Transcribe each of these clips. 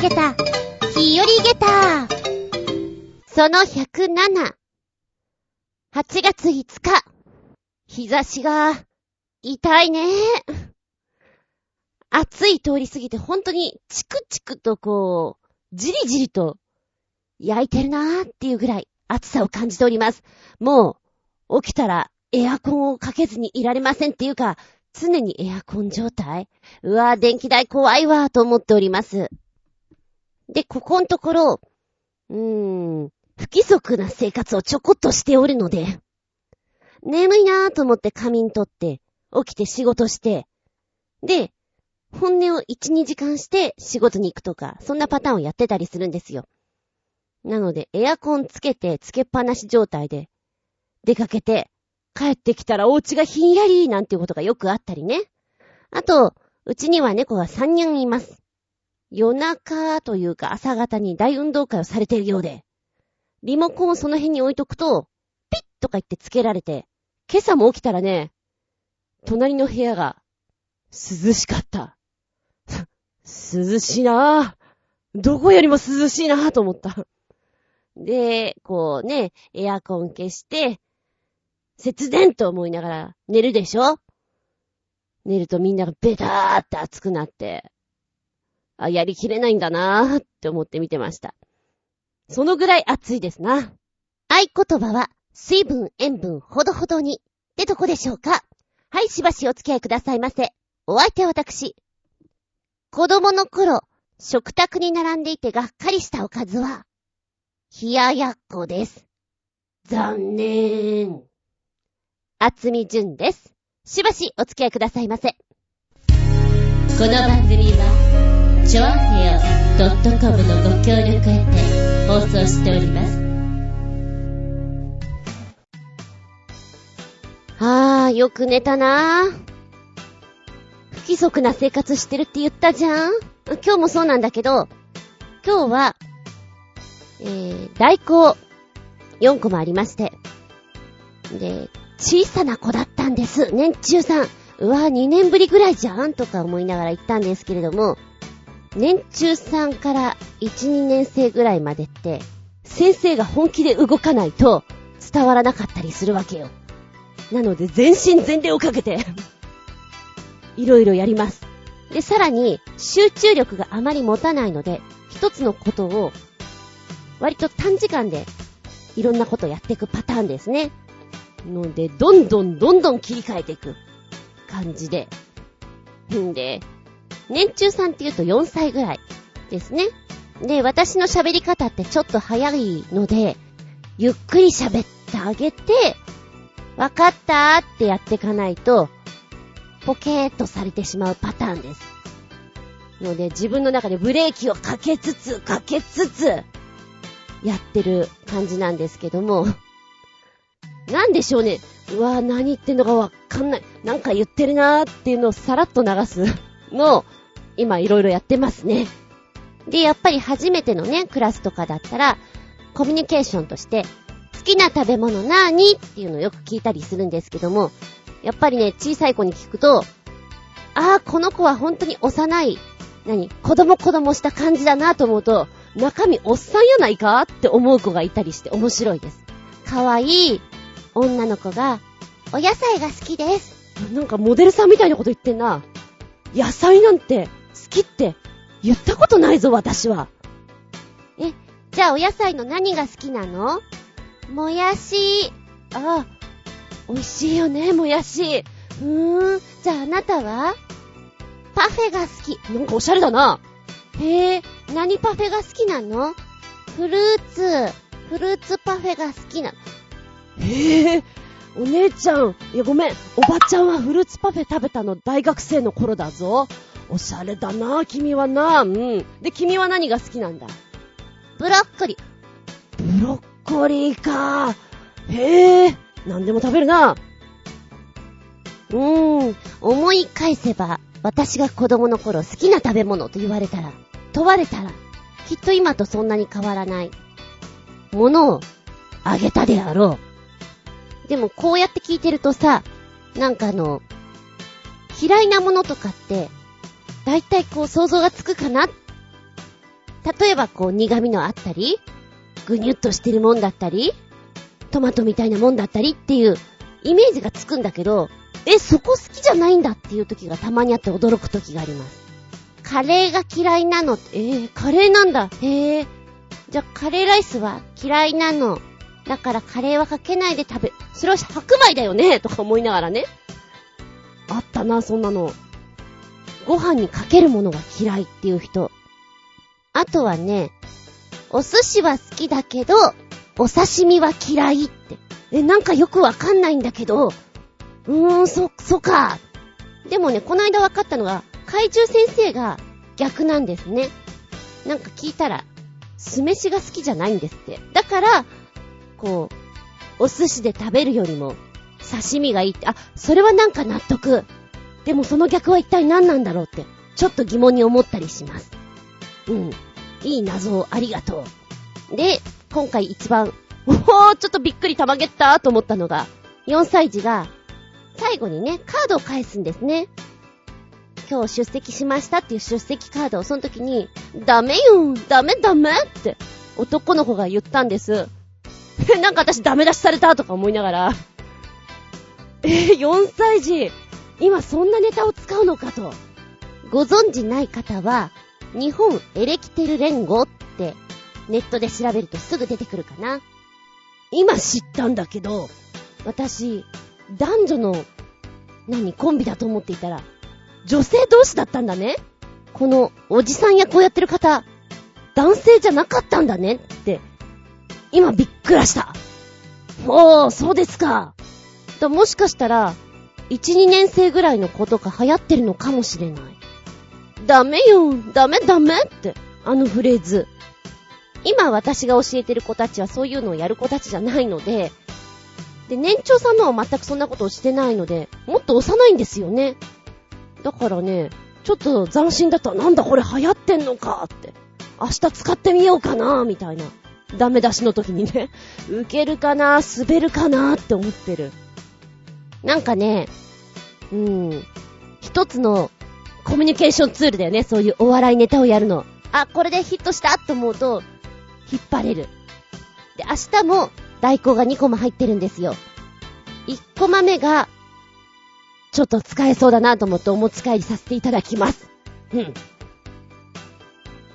げた、日和げた。その107。8月5日。日差しが、痛いね。暑い通り過ぎて本当にチクチクとこう、じりじりと焼いてるなーっていうぐらい暑さを感じております。もう、起きたらエアコンをかけずにいられませんっていうか、常にエアコン状態うわー、電気代怖いわーと思っております。で、ここのところ、うーん、不規則な生活をちょこっとしておるので、眠いなーと思って仮眠取って、起きて仕事して、で、本音を1、2時間して仕事に行くとか、そんなパターンをやってたりするんですよ。なので、エアコンつけて、つけっぱなし状態で、出かけて、帰ってきたらお家がひんやりなんていうことがよくあったりね。あと、うちには猫が3人います。夜中というか朝方に大運動会をされているようで、リモコンをその辺に置いとくと、ピッとか言ってつけられて、今朝も起きたらね、隣の部屋が涼しかった。涼しいなぁ。どこよりも涼しいなぁと思った。で、こうね、エアコン消して、節電と思いながら寝るでしょ？寝るとみんながベターって熱くなって、あ、やりきれないんだなーって思って見てました。そのぐらい暑いですな。合言葉は、水分、塩分、ほどほどに。ってとこでしょうかはい、しばしお付き合いくださいませ。お相手は私。子供の頃、食卓に並んでいてがっかりしたおかずは、冷ややっこです。残念。厚み純です。しばしお付き合いくださいませ。この番組は、ちょあへよ .com のご協力へて放送しております。あー、よく寝たな。不規則な生活してるって言ったじゃん今日もそうなんだけど、今日は、えー、代行4個もありまして、で、小さな子だったんです。年中さん。うわ、2年ぶりぐらいじゃんとか思いながら行ったんですけれども、年中さんから1、2年生ぐらいまでって、先生が本気で動かないと伝わらなかったりするわけよ。なので全身全霊をかけて いろいろやります。で、さらに集中力があまり持たないので、一つのことを割と短時間でいろんなことをやっていくパターンですね。ので、どんどんどんどん切り替えていく感じで。んで、年中さんって言うと4歳ぐらいですね。で、私の喋り方ってちょっと早いので、ゆっくり喋ってあげて、わかったーってやっていかないと、ポケーっとされてしまうパターンです。ので、自分の中でブレーキをかけつつ、かけつつ、やってる感じなんですけども、なんでしょうね。うわぁ、何言ってんのかわかんない。なんか言ってるなーっていうのをさらっと流すのを、今いろいろやってますね。で、やっぱり初めてのね、クラスとかだったら、コミュニケーションとして、好きな食べ物なーにっていうのをよく聞いたりするんですけども、やっぱりね、小さい子に聞くと、ああ、この子は本当に幼い、何子供子供した感じだなと思うと、中身おっさんやないかって思う子がいたりして面白いです。かわいい女の子が、お野菜が好きです。なんかモデルさんみたいなこと言ってんな。野菜なんてきって言ったことないぞ、私は。え、じゃあお野菜の何が好きなの？もやし。ああ、美味しいよね、もやし。うーん、じゃああなたは？パフェが好き。なんかおしゃれだな。へえ、何パフェが好きなの？フルーツ、フルーツパフェが好きな。へえ、お姉ちゃん。いや、ごめん。おばちゃんはフルーツパフェ食べたの大学生の頃だぞ。おしゃれだな、君はな。うん。で、君は何が好きなんだ？ブロッコリー。ブロッコリーか。へえ、何でも食べるな。うーん、思い返せば、私が子供の頃好きな食べ物と言われたら、問われたら、きっと今とそんなに変わらないものをあげたであろう。でもこうやって聞いてるとさ、なんかあの、嫌いなものとかって、だいたいこう想像がつくかな？例えばこう苦味のあったり、ぐにゅっとしてるもんだったり、トマトみたいなもんだったりっていうイメージがつくんだけど、え、そこ好きじゃないんだっていう時がたまにあって驚く時があります。カレーが嫌いなの、えー、カレーなんだ。へえ。じゃあカレーライスは嫌いなの。だからカレーはかけないで食べ、それは白米だよね？とか思いながらね。あったな、そんなの。ご飯にかけるものが嫌いっていう人。あとはね、お寿司は好きだけど、お刺身は嫌いって。え、なんかよくわかんないんだけど、うーん、そ、そか。でもね、この間わかったのが、怪獣先生が逆なんですね。なんか聞いたら、酢飯が好きじゃないんですって。だから、こう、お寿司で食べるよりも、刺身がいいって、あ、それはなんか納得。でもその逆は一体何なんだろうって、ちょっと疑問に思ったりします。うん。いい謎をありがとう。で、今回一番、おー、ちょっとびっくりたまげったと思ったのが、4歳児が、最後にね、カードを返すんですね。今日出席しましたっていう出席カードをその時に、ダメよダメダメって男の子が言ったんです。なんか私ダメ出しされたとか思いながら、え、4歳児、今そんなネタを使うのかと。ご存知ない方は、日本エレキテル連合ってネットで調べるとすぐ出てくるかな。今知ったんだけど、私、男女の、何、コンビだと思っていたら、女性同士だったんだね。この、おじさん役をやってる方、男性じゃなかったんだねって、今びっくらした。おー、そうですか。もしかしたら、1、2年生ぐらいの子とか流行ってるのかもしれない。ダメよ、ダメダメって、あのフレーズ。今私が教えてる子たちはそういうのをやる子たちじゃないので、で、年長さんのは全くそんなことをしてないので、もっと幼いんですよね。だからね、ちょっと斬新だったら。なんだこれ流行ってんのかって。明日使ってみようかなみたいな。ダメ出しの時にね、受けるかな滑るかなって思ってる。なんかね、うん、一つのコミュニケーションツールだよね。そういうお笑いネタをやるの。あ、これでヒットしたと思うと、引っ張れる。で、明日も大根が2個も入ってるんですよ。1個豆が、ちょっと使えそうだなと思ってお持ち帰りさせていただきます。うん。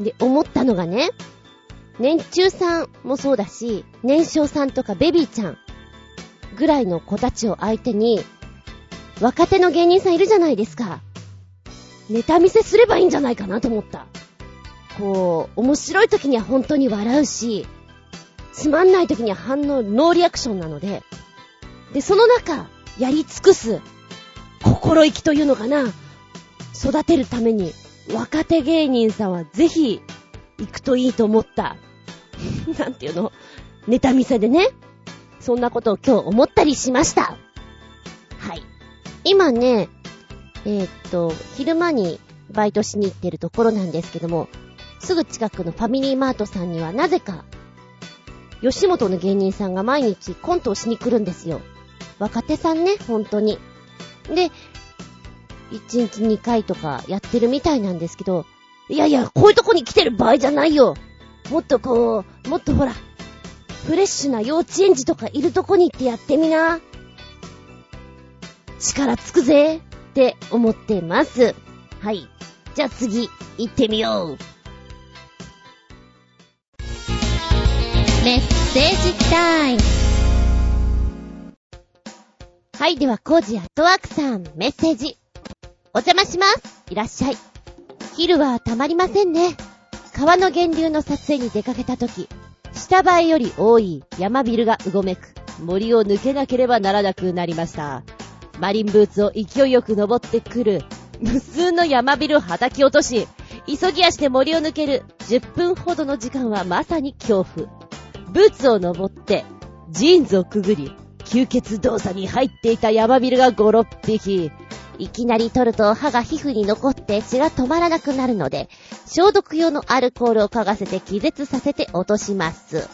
で、思ったのがね、年中さんもそうだし、年少さんとかベビーちゃんぐらいの子たちを相手に、若手の芸人さんいるじゃないですか。ネタ見せすればいいんじゃないかなと思った。こう、面白い時には本当に笑うし、つまんない時には反応、ノーリアクションなので、で、その中、やり尽くす、心意気というのかな、育てるために、若手芸人さんはぜひ、行くといいと思った。なんていうの？ネタ見せでね。そんなことを今日思ったりしました。はい。今ね、えー、っと、昼間にバイトしに行ってるところなんですけども、すぐ近くのファミリーマートさんにはなぜか、吉本の芸人さんが毎日コントをしに来るんですよ。若手さんね、本当に。で、1日2回とかやってるみたいなんですけど、いやいや、こういうとこに来てる場合じゃないよ。もっとこう、もっとほら、フレッシュな幼稚園児とかいるとこに行ってやってみな。力つくぜって思ってます。はい。じゃあ次、行ってみよう。メッセージタイム。はい、では、コージアットワークさん、メッセージ。お邪魔します。いらっしゃい。昼はたまりませんね。川の源流の撮影に出かけたとき、下映えより多い山ビルがうごめく、森を抜けなければならなくなりました。マリンブーツを勢いよく登ってくる、無数の山ビルを叩き落とし、急ぎ足で森を抜ける10分ほどの時間はまさに恐怖。ブーツを登って、ジーンズをくぐり、吸血動作に入っていたヤマビルが5、6匹。いきなり取ると歯が皮膚に残って血が止まらなくなるので、消毒用のアルコールを嗅がせて気絶させて落とします。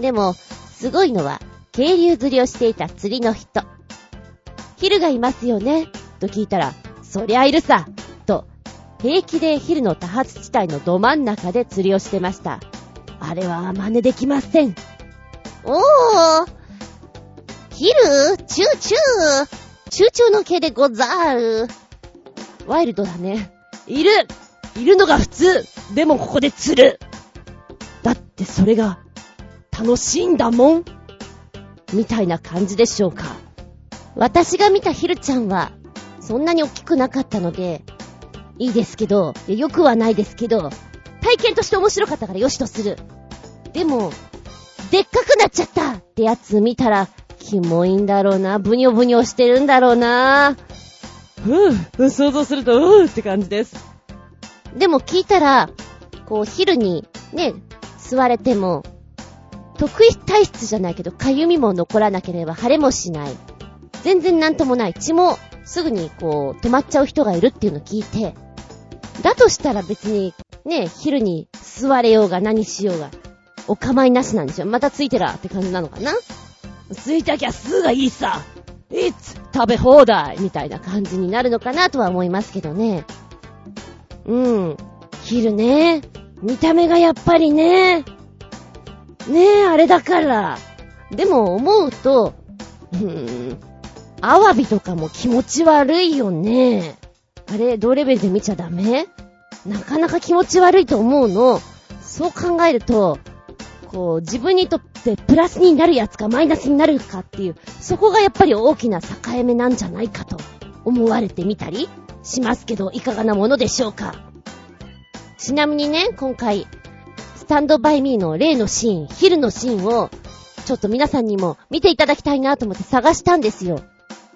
でも、すごいのは、渓流釣りをしていた釣りの人。ヒルがいますよねと聞いたら、そりゃいるさと、平気でヒルの多発地帯のど真ん中で釣りをしてました。あれは真似できません。おーヒルチューチューチューチューの毛でござーる。ワイルドだね。いるいるのが普通でもここで釣るだってそれが楽しいんだもんみたいな感じでしょうか。私が見たヒルちゃんは、そんなに大きくなかったので、いいですけど、よくはないですけど、体験として面白かったからよしとする。でも、でっかくなっちゃったってやつ見たら、キモいんだろうな、ブニョブニョしてるんだろうな。ふぅ、想像すると、うーって感じです。でも聞いたら、こう、昼にね、座れても、特異体質じゃないけど、かゆみも残らなければ腫れもしない。全然なんともない。血もすぐにこう、止まっちゃう人がいるっていうのを聞いて、だとしたら別に、ね、昼に座れようが何しようが、お構いなしなんでしょ。またついてらって感じなのかな？ついたきゃすがいいさいつ食べ放題みたいな感じになるのかなとは思いますけどね。うん。昼ね。見た目がやっぱりね。ねえ、あれだから。でも思うと、うーん、アワビとかも気持ち悪いよね。あれ、同レベルで見ちゃダメ？なかなか気持ち悪いと思うの。そう考えると、こう、自分にとってプラスになるやつかマイナスになるかっていう、そこがやっぱり大きな境目なんじゃないかと思われてみたりしますけど、いかがなものでしょうか？ちなみにね、今回、スタンドバイミーの例のシーン、ヒルのシーンを、ちょっと皆さんにも見ていただきたいなと思って探したんですよ。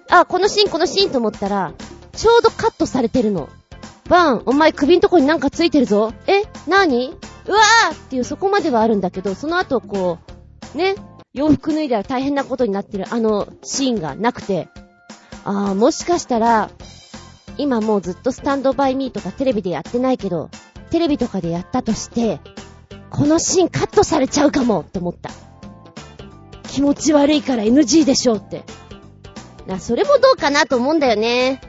あ、このシーン、このシーンと思ったら、ちょうどカットされてるの。バン、お前首んとこになんかついてるぞ。えなにうわーっていうそこまではあるんだけど、その後こう、ね、洋服脱いだら大変なことになってるあのシーンがなくて、あー、もしかしたら、今もうずっとスタンドバイミーとかテレビでやってないけど、テレビとかでやったとして、このシーンカットされちゃうかもって思った。気持ち悪いから NG でしょって。な、それもどうかなと思うんだよね。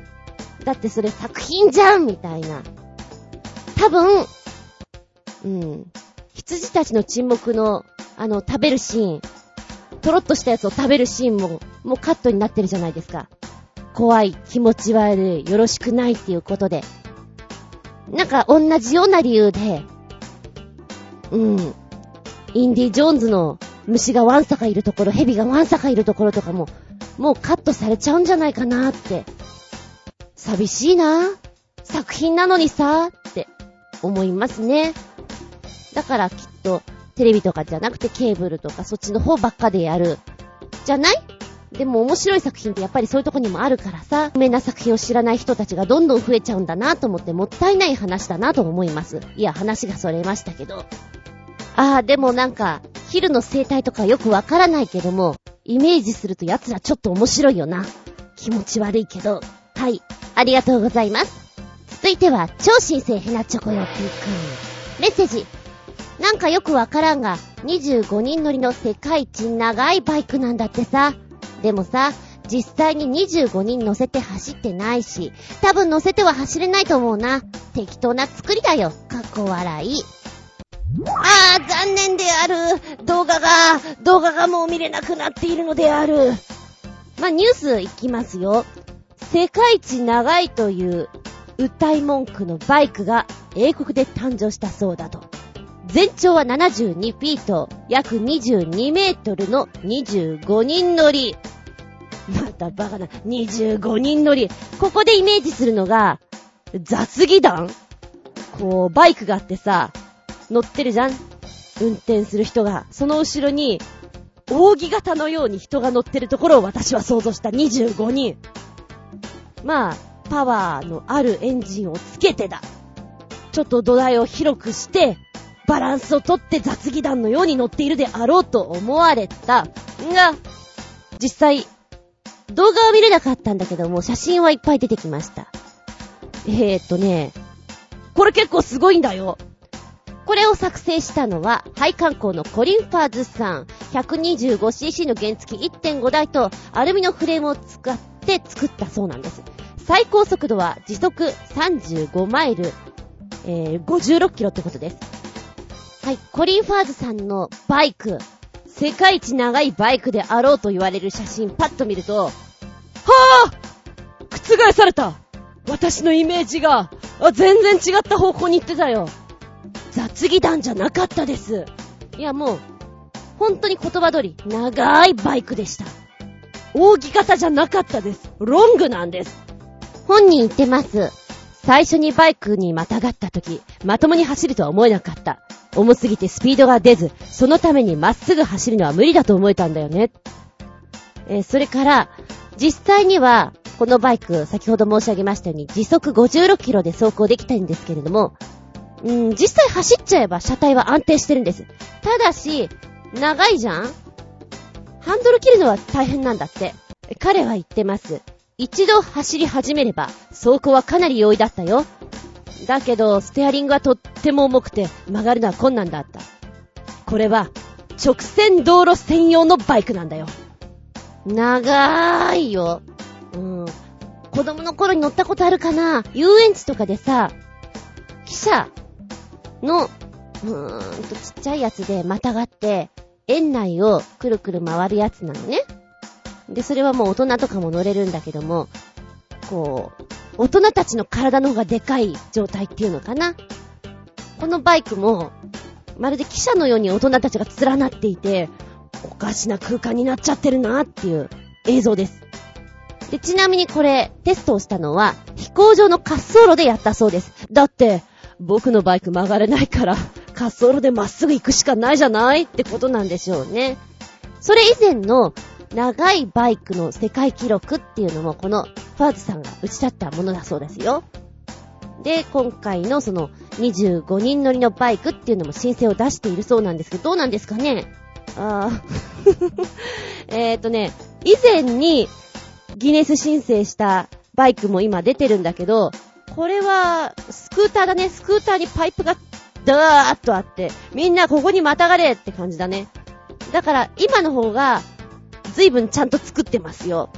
だってそれ作品じゃんみたいな。多分、うん。羊たちの沈黙の、あの、食べるシーン。とろっとしたやつを食べるシーンも、もうカットになってるじゃないですか。怖い、気持ち悪い、よろしくないっていうことで。なんか同じような理由で、うん。インディ・ジョーンズの虫がワンサかいるところ、蛇がワンサかいるところとかも、もうカットされちゃうんじゃないかなって。寂しいな作品なのにさって思いますね。だからきっと、テレビとかじゃなくてケーブルとかそっちの方ばっかでやる。じゃない？でも面白い作品ってやっぱりそういうとこにもあるからさ、有名な作品を知らない人たちがどんどん増えちゃうんだなと思ってもったいない話だなと思います。いや、話がそれましたけど。ああ、でもなんか、ヒルの生態とかよくわからないけども、イメージすると奴らちょっと面白いよな。気持ち悪いけど。はい。ありがとうございます。続いては、超新星ヘナチョコヨッピーくん。メッセージ。なんかよくわからんが、25人乗りの世界一長いバイクなんだってさ。でもさ、実際に25人乗せて走ってないし、多分乗せては走れないと思うな。適当な作りだよ。かっこ笑い。ああ、残念である。動画が、動画がもう見れなくなっているのである。まあ、ニュースいきますよ。世界一長いという歌い文句のバイクが英国で誕生したそうだと。全長は72フィート、約22メートルの25人乗り。またバカな、25人乗り。ここでイメージするのが、雑技団？こう、バイクがあってさ、乗ってるじゃん運転する人が。その後ろに、扇形のように人が乗ってるところを私は想像した25人。まあ、パワーのあるエンジンをつけてだ。ちょっと土台を広くして、バランスをとって雑技団のように乗っているであろうと思われた。が、実際、動画は見れなかったんだけども、写真はいっぱい出てきました。えーっとね、これ結構すごいんだよ。これを作成したのは、配管工のコリン・ファーズさん。125cc の原付1.5台とアルミのフレームを使って作ったそうなんです。最高速度は時速35マイル、えー、56キロってことです。はい、コリン・ファーズさんのバイク、世界一長いバイクであろうと言われる写真パッと見ると、はぁ覆された私のイメージが、あ、全然違った方向に行ってたよ。雑技団じゃなかったです。いやもう、本当に言葉通り、長いバイクでした。扇形じゃなかったです。ロングなんです。本人言ってます。最初にバイクにまたがった時、まともに走るとは思えなかった。重すぎてスピードが出ず、そのためにまっすぐ走るのは無理だと思えたんだよね。えー、それから、実際には、このバイク、先ほど申し上げましたように、時速56キロで走行できたんですけれども、うん、実際走っちゃえば車体は安定してるんです。ただし、長いじゃん？ハンドル切るのは大変なんだって。彼は言ってます。一度走り始めれば、走行はかなり容易だったよ。だけど、ステアリングはとっても重くて、曲がるのは困難だった。これは、直線道路専用のバイクなんだよ。長ーいよ。うん。子供の頃に乗ったことあるかな？遊園地とかでさ、汽車の、うーんとちっちゃいやつでまたがって、園内をくるくる回るやつなのね。で、それはもう大人とかも乗れるんだけども、こう、大人たちの体の方がでかい状態っていうのかな。このバイクも、まるで汽車のように大人たちが連なっていて、おかしな空間になっちゃってるなっていう映像です。で、ちなみにこれ、テストをしたのは、飛行場の滑走路でやったそうです。だって、僕のバイク曲がれないから、滑走路でまっすぐ行くしかないじゃないってことなんでしょうね。それ以前の長いバイクの世界記録っていうのもこのファーズさんが打ち立ったものだそうですよ。で、今回のその25人乗りのバイクっていうのも申請を出しているそうなんですけど、どうなんですかね？あー えっとね、以前にギネス申請したバイクも今出てるんだけど、これはスクーターだね。スクーターにパイプがダーッとあって、みんなここにまたがれって感じだね。だから今の方が随分ちゃんと作ってますよ。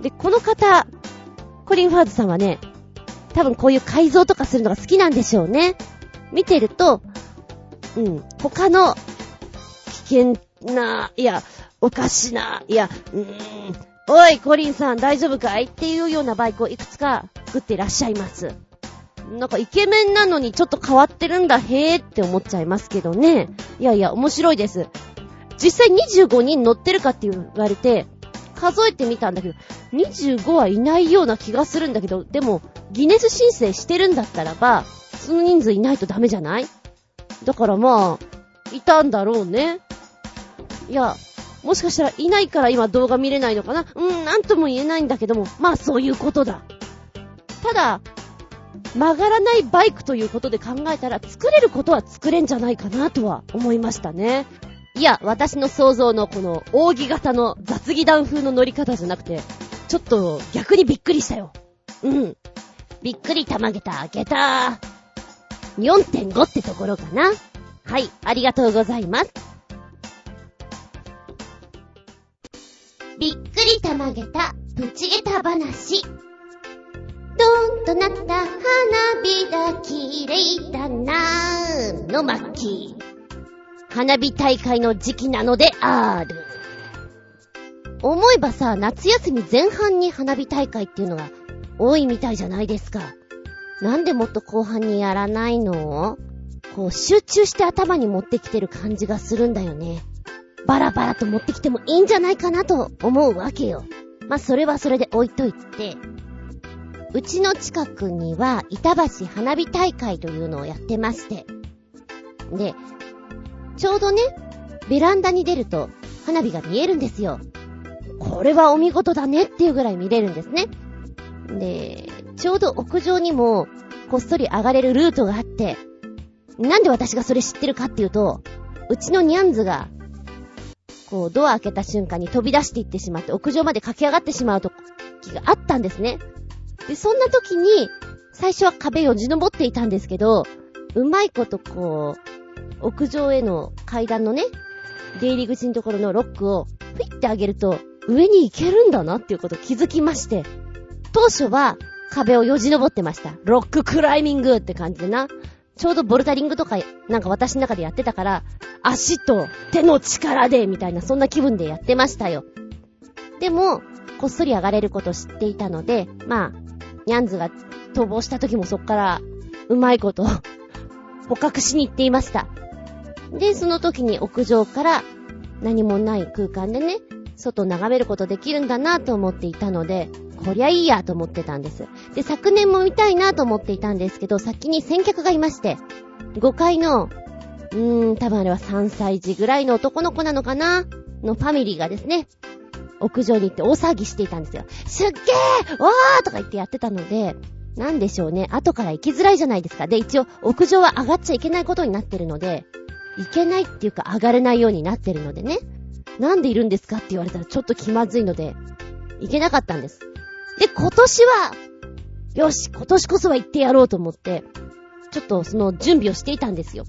で、この方、コリン・ファーズさんはね、多分こういう改造とかするのが好きなんでしょうね。見てると、うん、他の危険な、いや、おかしな、いや、うーん、おい、コリンさん大丈夫かい？っていうようなバイクをいくつか作ってらっしゃいます。なんかイケメンなのにちょっと変わってるんだ、へーって思っちゃいますけどね。いやいや、面白いです。実際25人乗ってるかって言われて、数えてみたんだけど、25はいないような気がするんだけど、でも、ギネス申請してるんだったらば、その人数いないとダメじゃない？だからまあ、いたんだろうね。いや、もしかしたらいないから今動画見れないのかな？うん、なんとも言えないんだけども、まあそういうことだ。ただ、曲がらないバイクということで考えたら作れることは作れんじゃないかなとは思いましたね。いや、私の想像のこの扇形の雑技団風の乗り方じゃなくて、ちょっと逆にびっくりしたよ。うん。びっくりたまげた、げた4.5ってところかな。はい、ありがとうございます。びっくりたまげた、プチゲタ話。ドーンとなった花火だ、綺麗だなーの巻。花火大会の時期なのである。思えばさ、夏休み前半に花火大会っていうのが多いみたいじゃないですか。なんでもっと後半にやらないの？こう集中して頭に持ってきてる感じがするんだよね。バラバラと持ってきてもいいんじゃないかなと思うわけよ。まあ、それはそれで置いといて、うちの近くには板橋花火大会というのをやってまして。で、ちょうどね、ベランダに出ると花火が見えるんですよ。これはお見事だねっていうぐらい見れるんですね。で、ちょうど屋上にもこっそり上がれるルートがあって、なんで私がそれ知ってるかっていうと、うちのニャンズが、こうドア開けた瞬間に飛び出していってしまって屋上まで駆け上がってしまう時があったんですね。で、そんな時に、最初は壁をじ登っていたんですけど、うまいことこう、屋上への階段のね、出入り口のところのロックを、ふいって上げると、上に行けるんだなっていうこと気づきまして、当初は壁をよじ登ってました。ロッククライミングって感じでな。ちょうどボルダリングとか、なんか私の中でやってたから、足と手の力で、みたいな、そんな気分でやってましたよ。でも、こっそり上がれること知っていたので、まあ、ニャンズが逃亡した時もそっから、うまいこと捕獲しに行っていました。で、その時に屋上から何もない空間でね、外を眺めることできるんだなと思っていたので、こりゃいいやと思ってたんです。で、昨年も見たいなと思っていたんですけど、先に先客がいまして、5階の、うーん、多分あれは3歳児ぐらいの男の子なのかな？のファミリーがですね、屋上に行って大騒ぎしていたんですよ。すっげーわーとか言ってやってたので、なんでしょうね。後から行きづらいじゃないですか。で、一応、屋上は上がっちゃいけないことになってるので、行けないっていうか上がれないようになってるのでね。なんでいるんですか？って言われたらちょっと気まずいので、行けなかったんです。で、今年は、よし、今年こそは行ってやろうと思って、ちょっとその準備をしていたんですよ。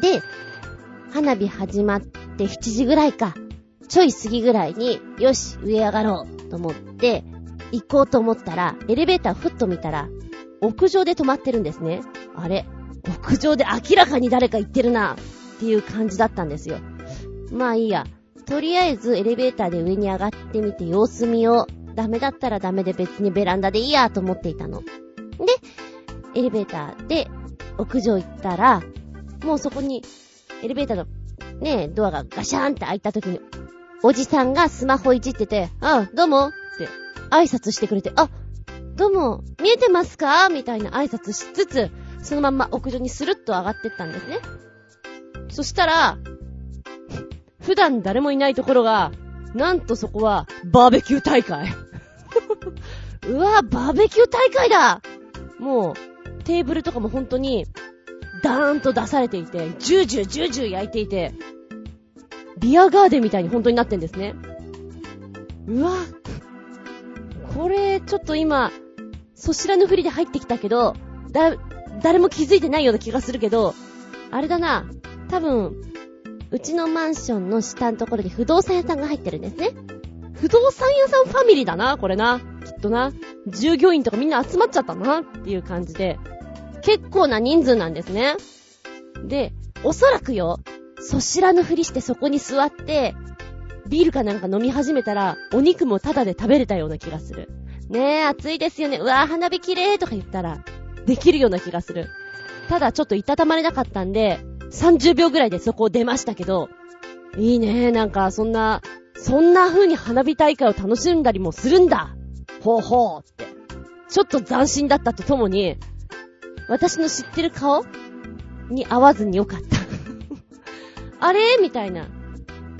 で、花火始まって7時ぐらいか、ちょい過ぎぐらいに、よし、上上がろうと思って、行こうと思ったら、エレベーターふっと見たら、屋上で止まってるんですね。あれ屋上で明らかに誰か行ってるなっていう感じだったんですよ。まあいいや。とりあえずエレベーターで上に上がってみて様子見よう。ダメだったらダメで別にベランダでいいやと思っていたの。で、エレベーターで屋上行ったら、もうそこに、エレベーターのね、ドアがガシャーンって開いた時に、おじさんがスマホいじってて、あ、どうもって挨拶してくれて、あ、どうも、見えてますか？みたいな挨拶しつつ、そのまんま屋上にスルッと上がってったんですね。そしたら、普段誰もいないところが、なんとそこは、バーベキュー大会。うわ、バーベキュー大会だもう、テーブルとかも本当に、ダーンと出されていて、ジュージュージュージュー焼いていて、ビアガーデンみたいに本当になってんですね。うわ、これ、ちょっと今、そしらぬふりで入ってきたけど、だ、誰も気づいてないような気がするけど、あれだな、多分、うちのマンションの下のところに不動産屋さんが入ってるんですね。不動産屋さんファミリーだな、これな。きっとな。従業員とかみんな集まっちゃったな、っていう感じで。結構な人数なんですね。で、おそらくよ、そしらぬふりしてそこに座って、ビールかなんか飲み始めたら、お肉もタダで食べれたような気がする。ねえ、暑いですよね。うわぁ、花火綺麗とか言ったら、できるような気がする。ただちょっといたたまれなかったんで、30秒ぐらいでそこを出ましたけど、いいね。なんか、そんな、そんな風に花火大会を楽しんだりもするんだ。ほうほうって。ちょっと斬新だったとともに、私の知ってる顔に合わずによかった。あれ？みたいな。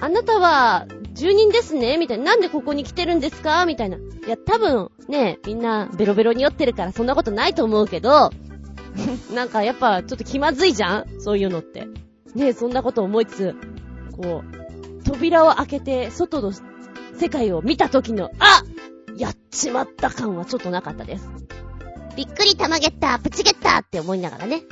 あなたは、住人ですね？みたいな。なんでここに来てるんですか？みたいな。いや、多分、ね、みんなベロベロに酔ってるからそんなことないと思うけど、なんかやっぱちょっと気まずいじゃん？そういうのって。ねえそんなこと思いつつ、こう、扉を開けて外の世界を見た時の、あやっちまった感はちょっとなかったです。びっくりたまげった、プチゲッターって思いながらね。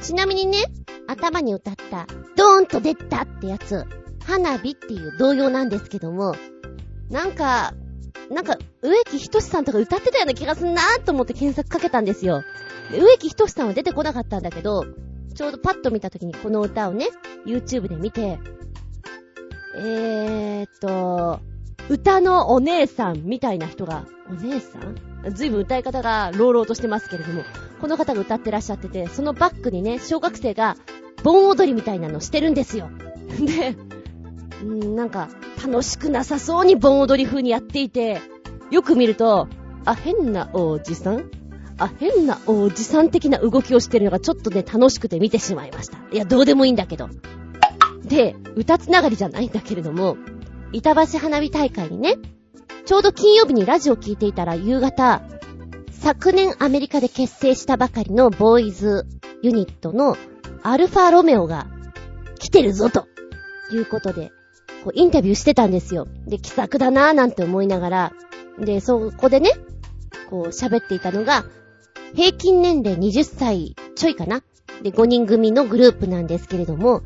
ちなみにね、頭に歌った、ドーンと出たってやつ、花火っていう童謡なんですけども、なんか、なんか、植木仁さんとか歌ってたような気がすんなーと思って検索かけたんですよ。植木仁さんは出てこなかったんだけど、ちょうどパッと見た時にこの歌をね、YouTube で見て、えーっと、歌のお姉さんみたいな人が、お姉さん？ずいぶん歌い方が朗々としてますけれども、この方が歌ってらっしゃってて、そのバックにね、小学生が盆踊りみたいなのしてるんですよ。で、なんか、楽しくなさそうに盆踊り風にやっていて、よく見ると、あ、変なおじさん？あ、変なおじさん的な動きをしてるのがちょっとね、楽しくて見てしまいました。いや、どうでもいいんだけど。で、歌つながりじゃないんだけれども、板橋花火大会にね、ちょうど金曜日にラジオを聞いていたら夕方、昨年アメリカで結成したばかりのボーイズユニットのアルファロメオが来てるぞということで、こうインタビューしてたんですよ。で、気さくだなぁなんて思いながら、で、そこでね、こう喋っていたのが、平均年齢20歳ちょいかなで、5人組のグループなんですけれども、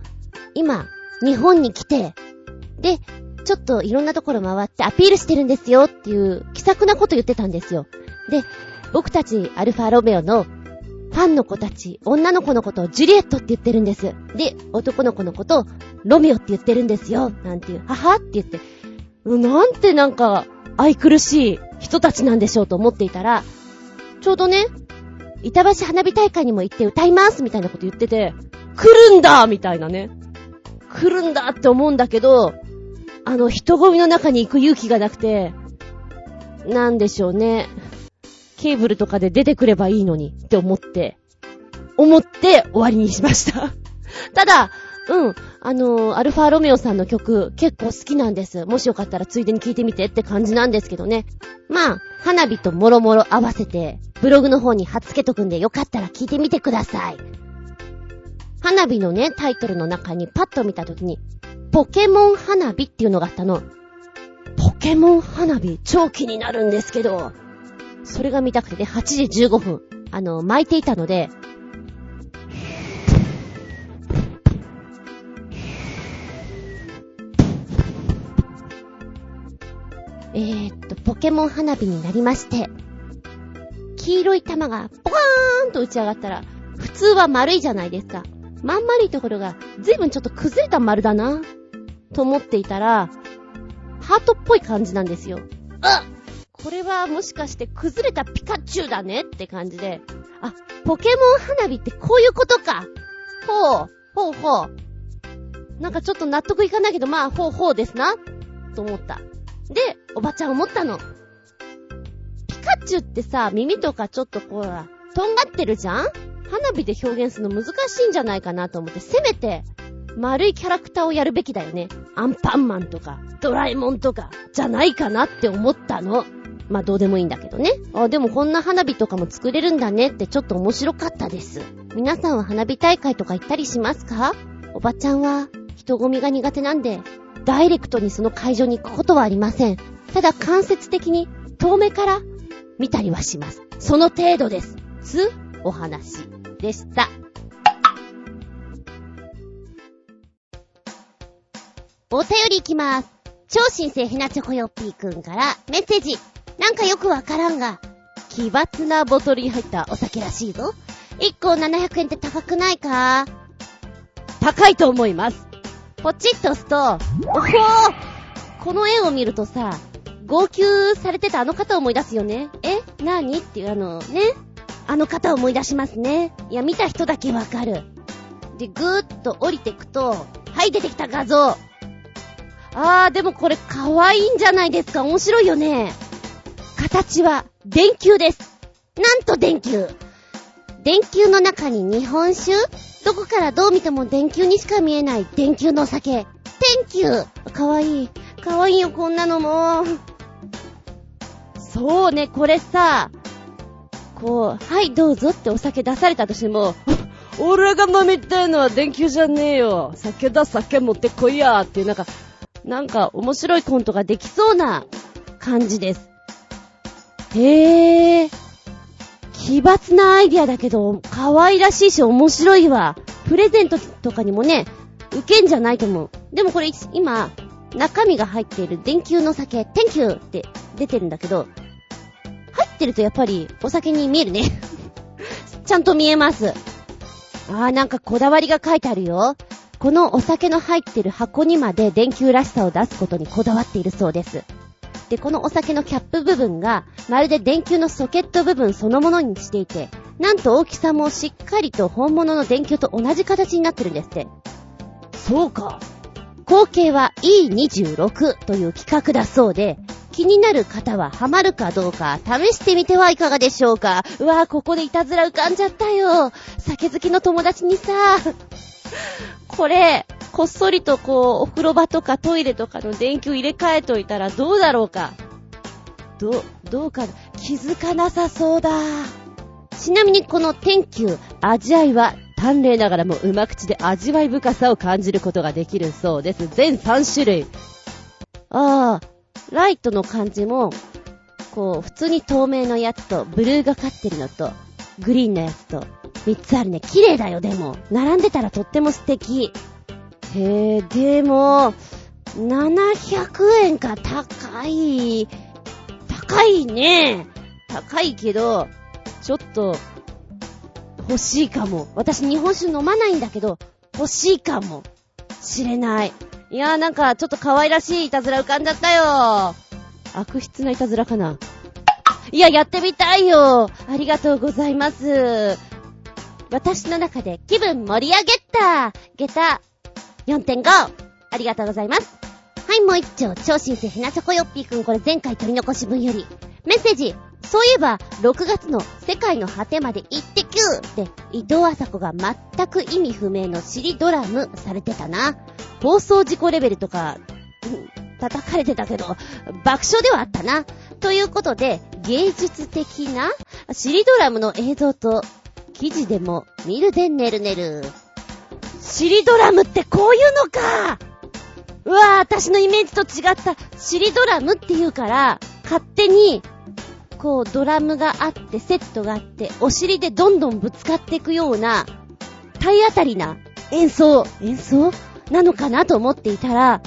今、日本に来て、で、ちょっといろんなところ回ってアピールしてるんですよっていう気さくなこと言ってたんですよ。で、僕たちアルファロメオのファンの子たち、女の子のことをジュリエットって言ってるんです。で、男の子のことをロミオって言ってるんですよ。なんていう、ははって言って、なんてなんか愛くるしい人たちなんでしょうと思っていたら、ちょうどね、板橋花火大会にも行って歌いますみたいなこと言ってて、来るんだみたいなね。来るんだって思うんだけど、あの人混みの中に行く勇気がなくて、なんでしょうね。ケーブルとかで出てくればいいのにって思って、思って終わりにしました。ただ、うん、あのー、アルファロメオさんの曲結構好きなんです。もしよかったらついでに聴いてみてって感じなんですけどね。まあ、花火ともろもろ合わせて、ブログの方に貼っつけとくんでよかったら聴いてみてください。花火のね、タイトルの中にパッと見たときに、ポケモン花火っていうのがあったの。ポケモン花火超気になるんですけど、それが見たくてね、8時15分、あの、巻いていたので、えー、っと、ポケモン花火になりまして、黄色い玉がポカーンと打ち上がったら、普通は丸いじゃないですか。まん丸いところが、ずいぶんちょっと崩れた丸だな、と思っていたら、ハートっぽい感じなんですよ。あこれはもしかして崩れたピカチュウだね？って感じで、あ、ポケモン花火ってこういうことか。ほう、ほうほう。なんかちょっと納得いかないけど、まあ、ほうほうですな。と思った。で、おばちゃん思ったの。ピカチュウってさ、耳とかちょっとこう、とんがってるじゃん？花火で表現するの難しいんじゃないかなと思って、せめて、丸いキャラクターをやるべきだよね。アンパンマンとか、ドラえもんとか、じゃないかなって思ったの。まあどうでもいいんだけどね。あ、でもこんな花火とかも作れるんだねってちょっと面白かったです。皆さんは花火大会とか行ったりしますか？おばちゃんは人混みが苦手なんで、ダイレクトにその会場に行くことはありません。ただ間接的に遠目から見たりはします。その程度です。つ、お話でした。お便りいきます。超新星ひなチョコヨッピーくんからメッセージ。なんかよくわからんが、奇抜なボトルに入ったお酒らしいぞ。1個700円って高くないか？高いと思います。ポチッと押すと、おほーこの絵を見るとさ、号泣されてたあの方を思い出すよね。え？なにっていうあのね、あの方を思い出しますね。いや、見た人だけわかる。で、ぐーっと降りてくと、はい、出てきた画像。あー、でもこれ可愛いんじゃないですか。面白いよね。形は電球です。なんと電球。電球の中に日本酒？どこからどう見ても電球にしか見えない電球のお酒。電球かわいい。かわいいよ、こんなのも。そうね、これさ、こう、はい、どうぞってお酒出されたとしても、俺が飲みたいのは電球じゃねえよ。酒だ、酒持ってこいやーっていう、なんか、なんか面白いコントができそうな感じです。へえ。奇抜なアイディアだけど、可愛らしいし面白いわ。プレゼントとかにもね、受けんじゃないと思う。でもこれ今、中身が入っている電球の酒、天球って出てるんだけど、入ってるとやっぱりお酒に見えるね。ちゃんと見えます。あーなんかこだわりが書いてあるよ。このお酒の入ってる箱にまで電球らしさを出すことにこだわっているそうです。で、このお酒のキャップ部分が、まるで電球のソケット部分そのものにしていて、なんと大きさもしっかりと本物の電球と同じ形になってるんですって。そうか。合計は E26 という企画だそうで、気になる方はハマるかどうか試してみてはいかがでしょうか。うわぁ、ここでいたずら浮かんじゃったよ。酒好きの友達にさ、これ、こっそりとこう、お風呂場とかトイレとかの電球入れ替えといたらどうだろうか？ど、どうか、気づかなさそうだ。ちなみにこの天球、味わいは淡麗ながらもうま口で味わい深さを感じることができるそうです。全3種類。ああ、ライトの感じも、こう、普通に透明のやつと、ブルーがかってるのと、グリーンのやつと、3つあるね。綺麗だよ、でも。並んでたらとっても素敵。へえ、でも、700円か、高い。高いね。高いけど、ちょっと、欲しいかも。私日本酒飲まないんだけど、欲しいかも。しれない。いやーなんかちょっと可愛らしいいたずら浮かんじゃったよ。悪質ないたずらかな。いや、やってみたいよ。ありがとうございます。私の中で気分盛り上げた。下駄4.5。ありがとうございます。はい、もう一丁。超新星ひなちょこよっぴーくん。これ前回取り残し分より。メッセージ。そういえば、6月の世界の果てまで行ってきゅーで、伊藤麻子が全く意味不明の尻ドラムされてたな。放送事故レベルとか、叩かれてたけど、爆笑ではあったな。ということで、芸術的な尻ドラムの映像と記事でも見るでねるねる。尻ドラムってこういうのかうわぁ、私のイメージと違った。尻ドラムって言うから、勝手にこう、ドラムがあって、セットがあって、お尻でどんどんぶつかっていくような、体当たりな演奏、演奏？なのかなと思っていたら、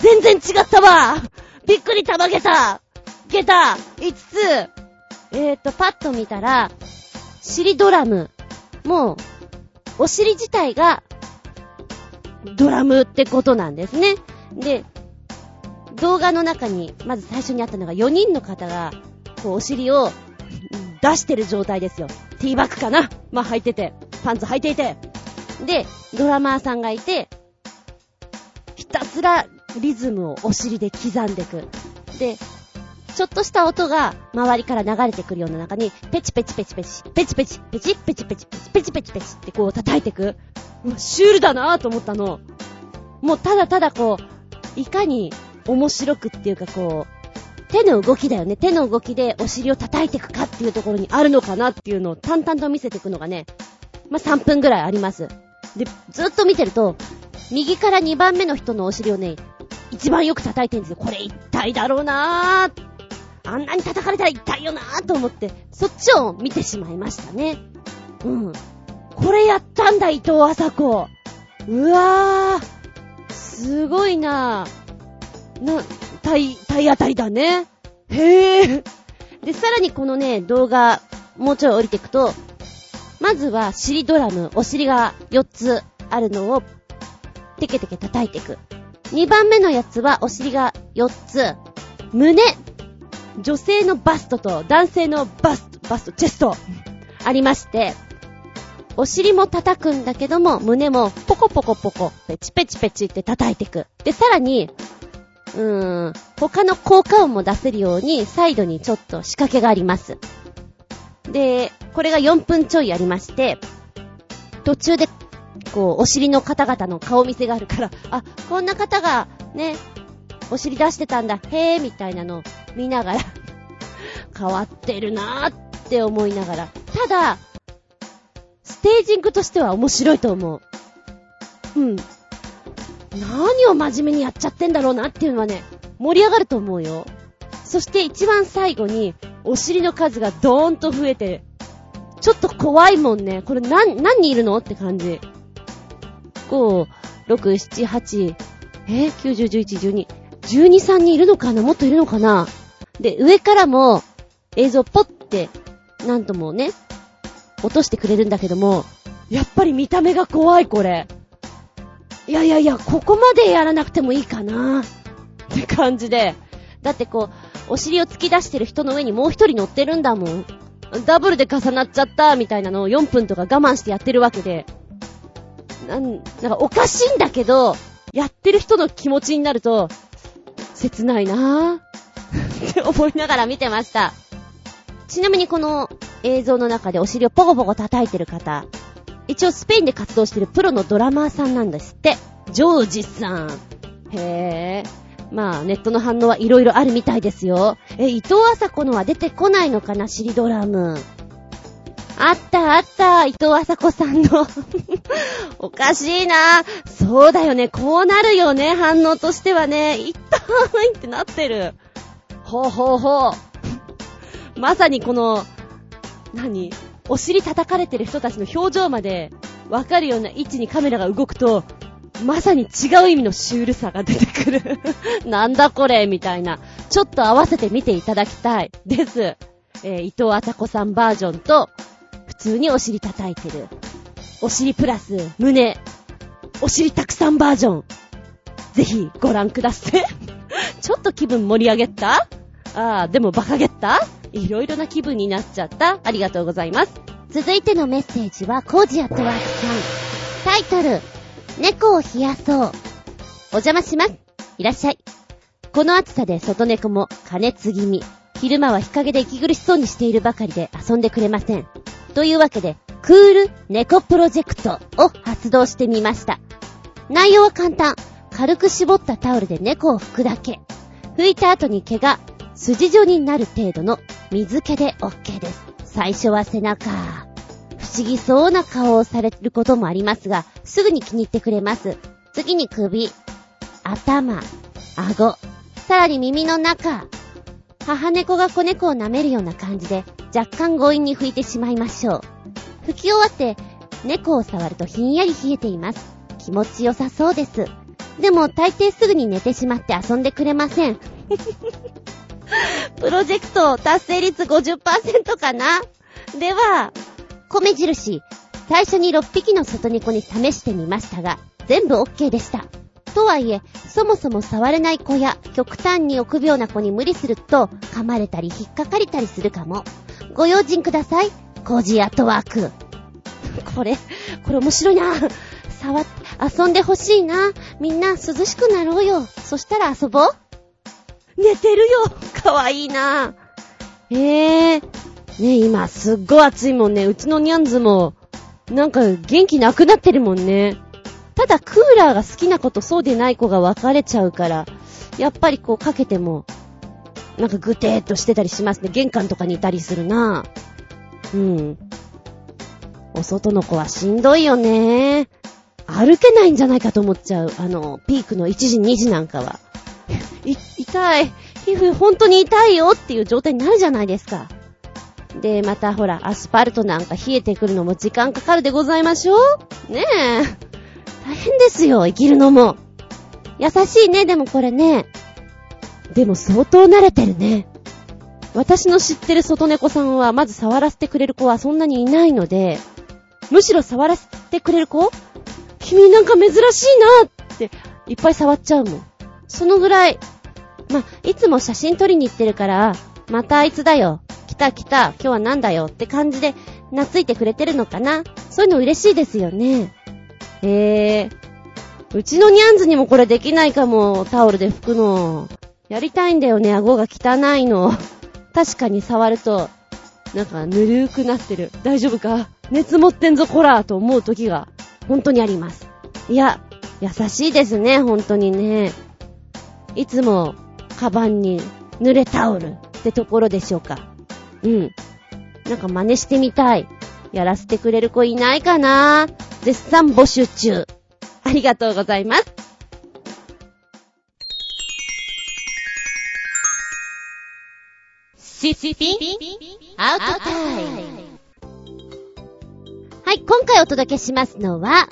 全然違ったわびっくりたまげた下駄 !5 つえーと、パッと見たら、尻ドラム。もう、お尻自体が、ドラムってことなんですね。で、動画の中に、まず最初にあったのが4人の方が、こうお尻を出してる状態ですよ。ティーバッグかなまあ、履いてて、パンツ履いていて。で、ドラマーさんがいて、ひたすらリズムをお尻で刻んでく。で、ちょっとした音が周りから流れてくるような中に、ペチペチペチペチ、ペチペチ、ペチペチペチペチ、ペチペチペチってこう叩いてく。うわ、シュールだなぁと思ったの。もうただただこう、いかに面白くっていうかこう、手の動きだよね。手の動きでお尻を叩いていくかっていうところにあるのかなっていうのを淡々と見せていくのがね、まあ、3分ぐらいあります。で、ずっと見てると、右から2番目の人のお尻をね、一番よく叩いてるんですよ。これ痛いだろうなぁ。あんなに叩かれたら痛いよなぁと思って、そっちを見てしまいましたね。うん。これやったんだ、伊藤麻子。うわぁ。すごいなぁ。な、体、体当たりだね。へぇで、さらにこのね、動画、もうちょい降りていくと、まずは尻ドラム、お尻が4つあるのを、テケテケ叩いていく。2番目のやつはお尻が4つ。胸女性のバストと男性のバスト、バスト、チェストありまして、お尻も叩くんだけども、胸もポコポコポコ、ペチペチペチって叩いていく。で、さらに、うーん、他の効果音も出せるように、サイドにちょっと仕掛けがあります。で、これが4分ちょいありまして、途中で、こう、お尻の方々の顔見せがあるから、あ、こんな方が、ね、お尻出してたんだ、へー、みたいなのを見ながら 変わってるなーって思いながら。ただ、ステージングとしては面白いと思う。うん。何を真面目にやっちゃってんだろうなっていうのはね、盛り上がると思うよ。そして一番最後に、お尻の数がドーンと増えて、ちょっと怖いもんね。これ何、何人いるのって感じ。5、6、7、8、え ?90、11、12。12、3人いるのかな？もっといるのかな？で、上からも映像ポッて、なんともね、落としてくれるんだけども、やっぱり見た目が怖い、これ。いやいやいや、ここまでやらなくてもいいかな？って感じで。だってこう、お尻を突き出してる人の上にもう一人乗ってるんだもん。ダブルで重なっちゃったみたいなのを4分とか我慢してやってるわけで。なん、なんかおかしいんだけど、やってる人の気持ちになると、切ないなぁって思いながら見てました。ちなみにこの映像の中でお尻をポコポコ叩いてる方、一応スペインで活動してるプロのドラマーさんなんですって。ジョージさん。へぇまあ、ネットの反応はいろいろあるみたいですよ。え、伊藤麻子のは出てこないのかな、シリドラム。あったあった、伊藤麻子さんの おかしいな。そうだよね、こうなるよね、反応としてはね。いったーいってなってる。ほうほうほう。まさにこの、何？お尻叩かれてる人たちの表情までわかるような位置にカメラが動くと、まさに違う意味のシュールさが出てくる なんだこれみたいな。ちょっと合わせて見ていただきたい。です。えー、伊藤あたこさんバージョンと、普通にお尻叩いてる。お尻プラス胸。お尻たくさんバージョン。ぜひご覧ください。ちょっと気分盛り上げた？ああ、でも馬鹿げった？いろいろな気分になっちゃった？ありがとうございます。続いてのメッセージは、コージアットワークさん。タイトル、猫を冷やそう。お邪魔します。いらっしゃい。この暑さで外猫も加熱気味。昼間は日陰で息苦しそうにしているばかりで遊んでくれません。というわけで、クール猫プロジェクトを発動してみました。内容は簡単。軽く絞ったタオルで猫を拭くだけ。拭いた後に毛が筋状になる程度の水気で OK です。最初は背中。不思議そうな顔をされることもありますが、すぐに気に入ってくれます。次に首、頭、顎、さらに耳の中。母猫が子猫を舐めるような感じで、若干強引に拭いてしまいましょう。拭き終わって、猫を触るとひんやり冷えています。気持ちよさそうです。でも大抵すぐに寝てしまって遊んでくれません。プロジェクト達成率50%かな？では、米印、最初に6匹の外猫に試してみましたが、全部 OK でした。とはいえ、そもそも触れない子や極端に臆病な子に無理すると噛まれたり引っかかれたりするかも。ご用心ください。コジアトワーク。これ、これ面白いな。触って、遊んでほしいな。みんな涼しくなろうよ。そしたら遊ぼう。寝てるよ。かわいいな。へえ。ね今すっごい暑いもんね。うちのニャンズも、なんか元気なくなってるもんね。ただクーラーが好きな子とそうでない子が分かれちゃうから、やっぱりこうかけても、なんかぐてーっとしてたりしますね。玄関とかにいたりするな。うん。お外の子はしんどいよね。歩けないんじゃないかと思っちゃう。あの、ピークの1時2時なんかは。い、痛い。皮膚本当に痛いよっていう状態になるじゃないですか。で、またほら、アスファルトなんか冷えてくるのも時間かかるでございましょうねえ。大変ですよ、生きるのも。優しいね、でもこれね。でも相当慣れてるね。私の知ってる外猫さんはまず触らせてくれる子はそんなにいないので、むしろ触らせてくれる子？君なんか珍しいなっていっぱい触っちゃうもん。そのぐらい。ま、いつも写真撮りに行ってるから、またあいつだよ。来た来た、今日はなんだよって感じで、懐いてくれてるのかなそういうの嬉しいですよね。へえ。うちのニャンズにもこれできないかも、タオルで拭くの。やりたいんだよね、顎が汚いの。確かに触ると、なんかぬるーくなってる。大丈夫か？熱持ってんぞ、こらと思う時が、本当にあります。いや、優しいですね、本当にね。いつも、カバンに濡れタオルってところでしょうか。うん。なんか真似してみたい。やらせてくれる子いないかな絶賛募集中。ありがとうございます。シシピンアウトタイム。はい、今回お届けしますのは、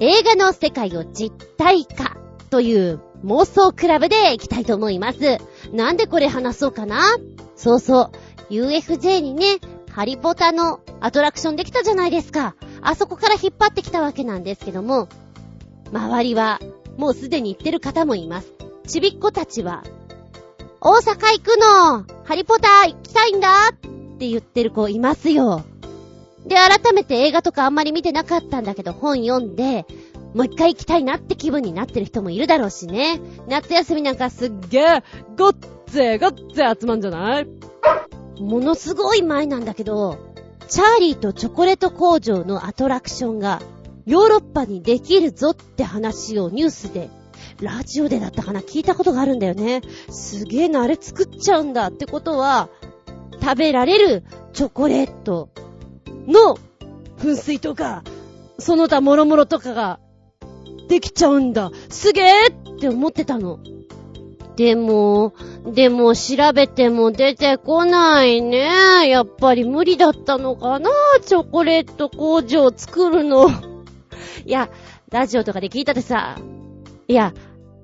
映画の世界を実体化という妄想クラブで行きたいと思います。なんでこれ話そうかな？そうそう、UFJ にね、ハリポタのアトラクションできたじゃないですか。あそこから引っ張ってきたわけなんですけども、周りは、もうすでに行ってる方もいます。ちびっ子たちは、大阪行くのハリポター行きたいんだって言ってる子いますよ。で、改めて映画とかあんまり見てなかったんだけど、本読んで、もう一回行きたいなって気分になってる人もいるだろうしね。夏休みなんかすっげー、ごっつえごっつえ集まんじゃない？ものすごい前なんだけど、チャーリーとチョコレート工場のアトラクションがヨーロッパにできるぞって話をニュースで、ラジオでだったかな？聞いたことがあるんだよね。すげえな、あれ作っちゃうんだってことは、食べられるチョコレートの噴水とか、その他諸々とかができちゃうんだ。すげえって思ってたの。でも、でも調べても出てこないね。やっぱり無理だったのかな？チョコレート工場作るの。いや、ラジオとかで聞いたってさ、いや、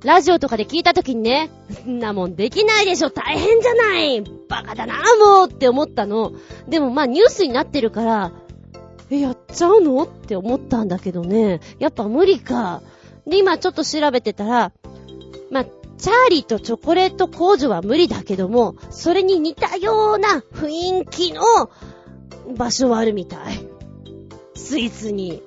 ラジオとかで聞いた時にね、そんなもんできないでしょ大変じゃないバカだなもうって思ったの。でもまあニュースになってるから、え、やっちゃうの？って思ったんだけどね。やっぱ無理か。で、今ちょっと調べてたら、まあ、チャーリーとチョコレート工場は無理だけども、それに似たような雰囲気の場所はあるみたい。スイスに。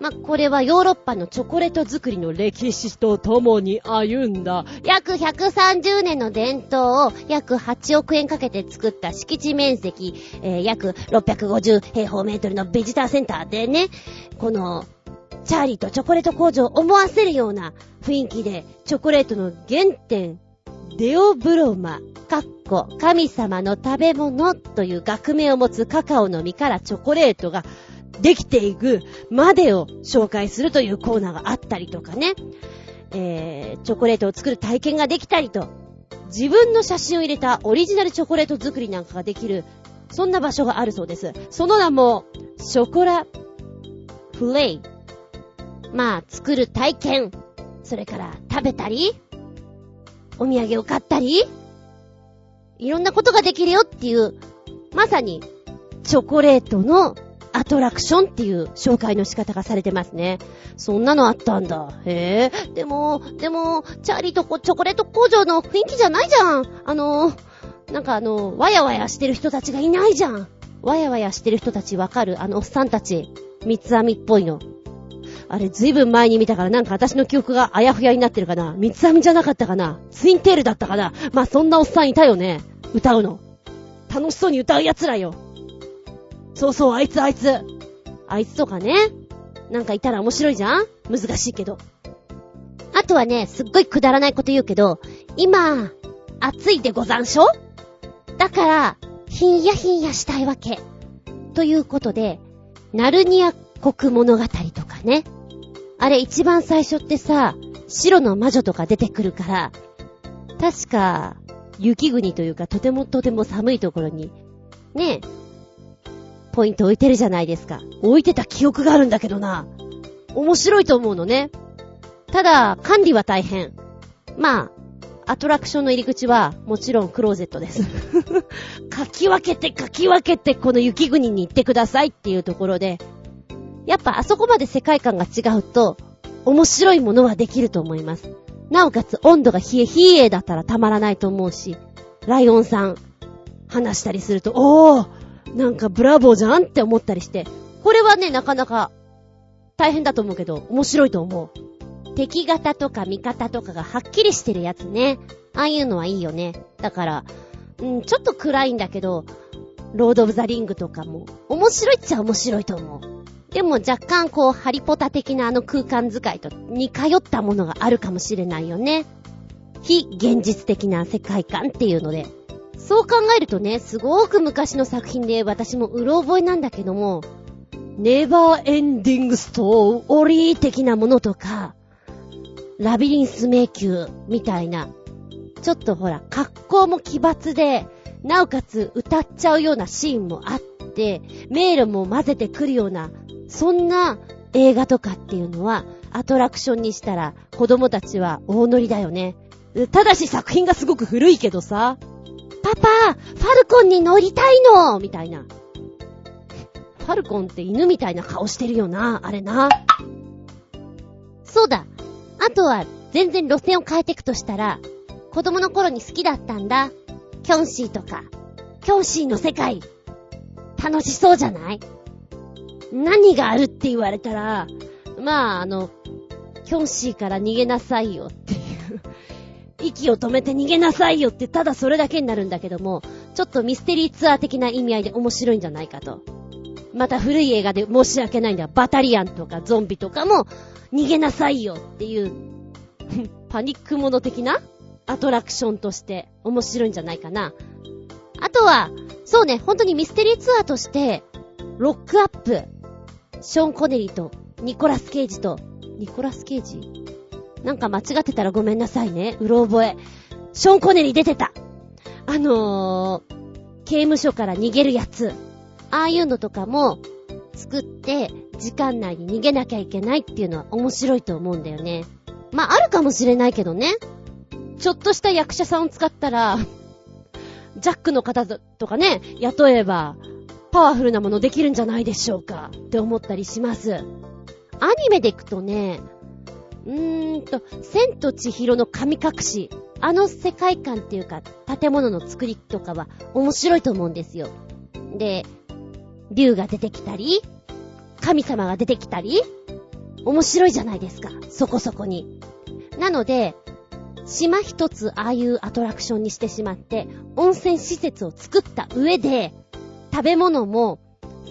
まあ、これはヨーロッパのチョコレート作りの歴史と共に歩んだ、約130年の伝統を約8億円かけて作った敷地面積、えー、約650平方メートルのビジターセンターでね、この、チャーリーとチョコレート工場を思わせるような雰囲気で、チョコレートの原点、デオブロマ、かっこ、神様の食べ物という学名を持つカカオの実からチョコレートができていくまでを紹介するというコーナーがあったりとかね、えー、チョコレートを作る体験ができたりと、自分の写真を入れたオリジナルチョコレート作りなんかができる、そんな場所があるそうです。その名も、ショコラ、プレイ。まあ、作る体験。それから食べたり、お土産を買ったり、いろんなことができるよっていう、まさに、チョコレートのアトラクションっていう紹介の仕方がされてますね。そんなのあったんだ。へえ。でも、でも、チャーリーとこチョコレート工場の雰囲気じゃないじゃん。あの、なんかあの、わやわやしてる人たちがいないじゃん。わやわやしてる人たちわかるあのおっさんたち。三つ編みっぽいの。あれ、ずいぶん前に見たからなんか私の記憶があやふやになってるかな。三つ編みじゃなかったかな。ツインテールだったかな。まあ、そんなおっさんいたよね。歌うの。楽しそうに歌う奴らよ。そうそう、あいつあいつ。あいつとかね。なんかいたら面白いじゃん？難しいけど。あとはね、すっごいくだらないこと言うけど、今、暑いでござんしょ？だから、ひんやひんやしたいわけ。ということで、ナルニア国物語とかね。あれ一番最初ってさ、白の魔女とか出てくるから、確か、雪国というかとてもとても寒いところに、ね、ポイント置いてるじゃないですか。置いてた記憶があるんだけどな。面白いと思うのね。ただ、管理は大変。まあ、アトラクションの入り口は、もちろんクローゼットです。かき分けてかき分けて、この雪国に行ってくださいっていうところで、やっぱあそこまで世界観が違うと、面白いものはできると思います。なおかつ温度が冷え冷えだったらたまらないと思うし、ライオンさん、話したりすると、おーなんかブラボーじゃんって思ったりして、これはね、なかなか大変だと思うけど、面白いと思う。敵型とか味方とかがはっきりしてるやつね。ああいうのはいいよね。だから、うん、ちょっと暗いんだけど、ロード・オブ・ザ・リングとかも、面白いっちゃ面白いと思う。でも若干こう、ハリポタ的なあの空間使いと似通ったものがあるかもしれないよね。非現実的な世界観っていうので。そう考えるとね、すごく昔の作品で私もうろ覚えなんだけども、ネバーエンディングストーリー的なものとか、ラビリンス迷宮みたいな、ちょっとほら、格好も奇抜で、なおかつ歌っちゃうようなシーンもあって、迷路も混ぜてくるような、そんな映画とかっていうのは、アトラクションにしたら子供たちは大乗りだよね。ただし作品がすごく古いけどさ、パパ、ファルコンに乗りたいのみたいな。ファルコンって犬みたいな顔してるよな、あれな。そうだ。あとは、全然路線を変えていくとしたら、子供の頃に好きだったんだ。キョンシーとか。キョンシーの世界。楽しそうじゃない？何があるって言われたら、まあ、あの、キョンシーから逃げなさいよっていう息を止めて逃げなさいよってただそれだけになるんだけども、ちょっとミステリーツアー的な意味合いで面白いんじゃないかと。また古い映画で申し訳ないんだバタリアンとかゾンビとかも逃げなさいよっていう パニックモノ的なアトラクションとして面白いんじゃないかな。あとは、そうね、本当にミステリーツアーとして、ロックアップ、ショーン・コネリーとニコラス・ケイジと、ニコラス・ケイジ？なんか間違ってたらごめんなさいね。うろ覚え。ショーン・コネリ出てた。あのー、刑務所から逃げるやつ。ああいうのとかも作って、時間内に逃げなきゃいけないっていうのは面白いと思うんだよね。まあ、あるかもしれないけどね。ちょっとした役者さんを使ったら、ジャックの方とかね、雇えば、パワフルなものできるんじゃないでしょうかって思ったりします。アニメでいくとね、うーんと、千と千尋の神隠し。あの世界観っていうか、建物の作りとかは面白いと思うんですよ。で、竜が出てきたり、神様が出てきたり、面白いじゃないですか。そこそこに。なので、島一つああいうアトラクションにしてしまって、温泉施設を作った上で、食べ物も、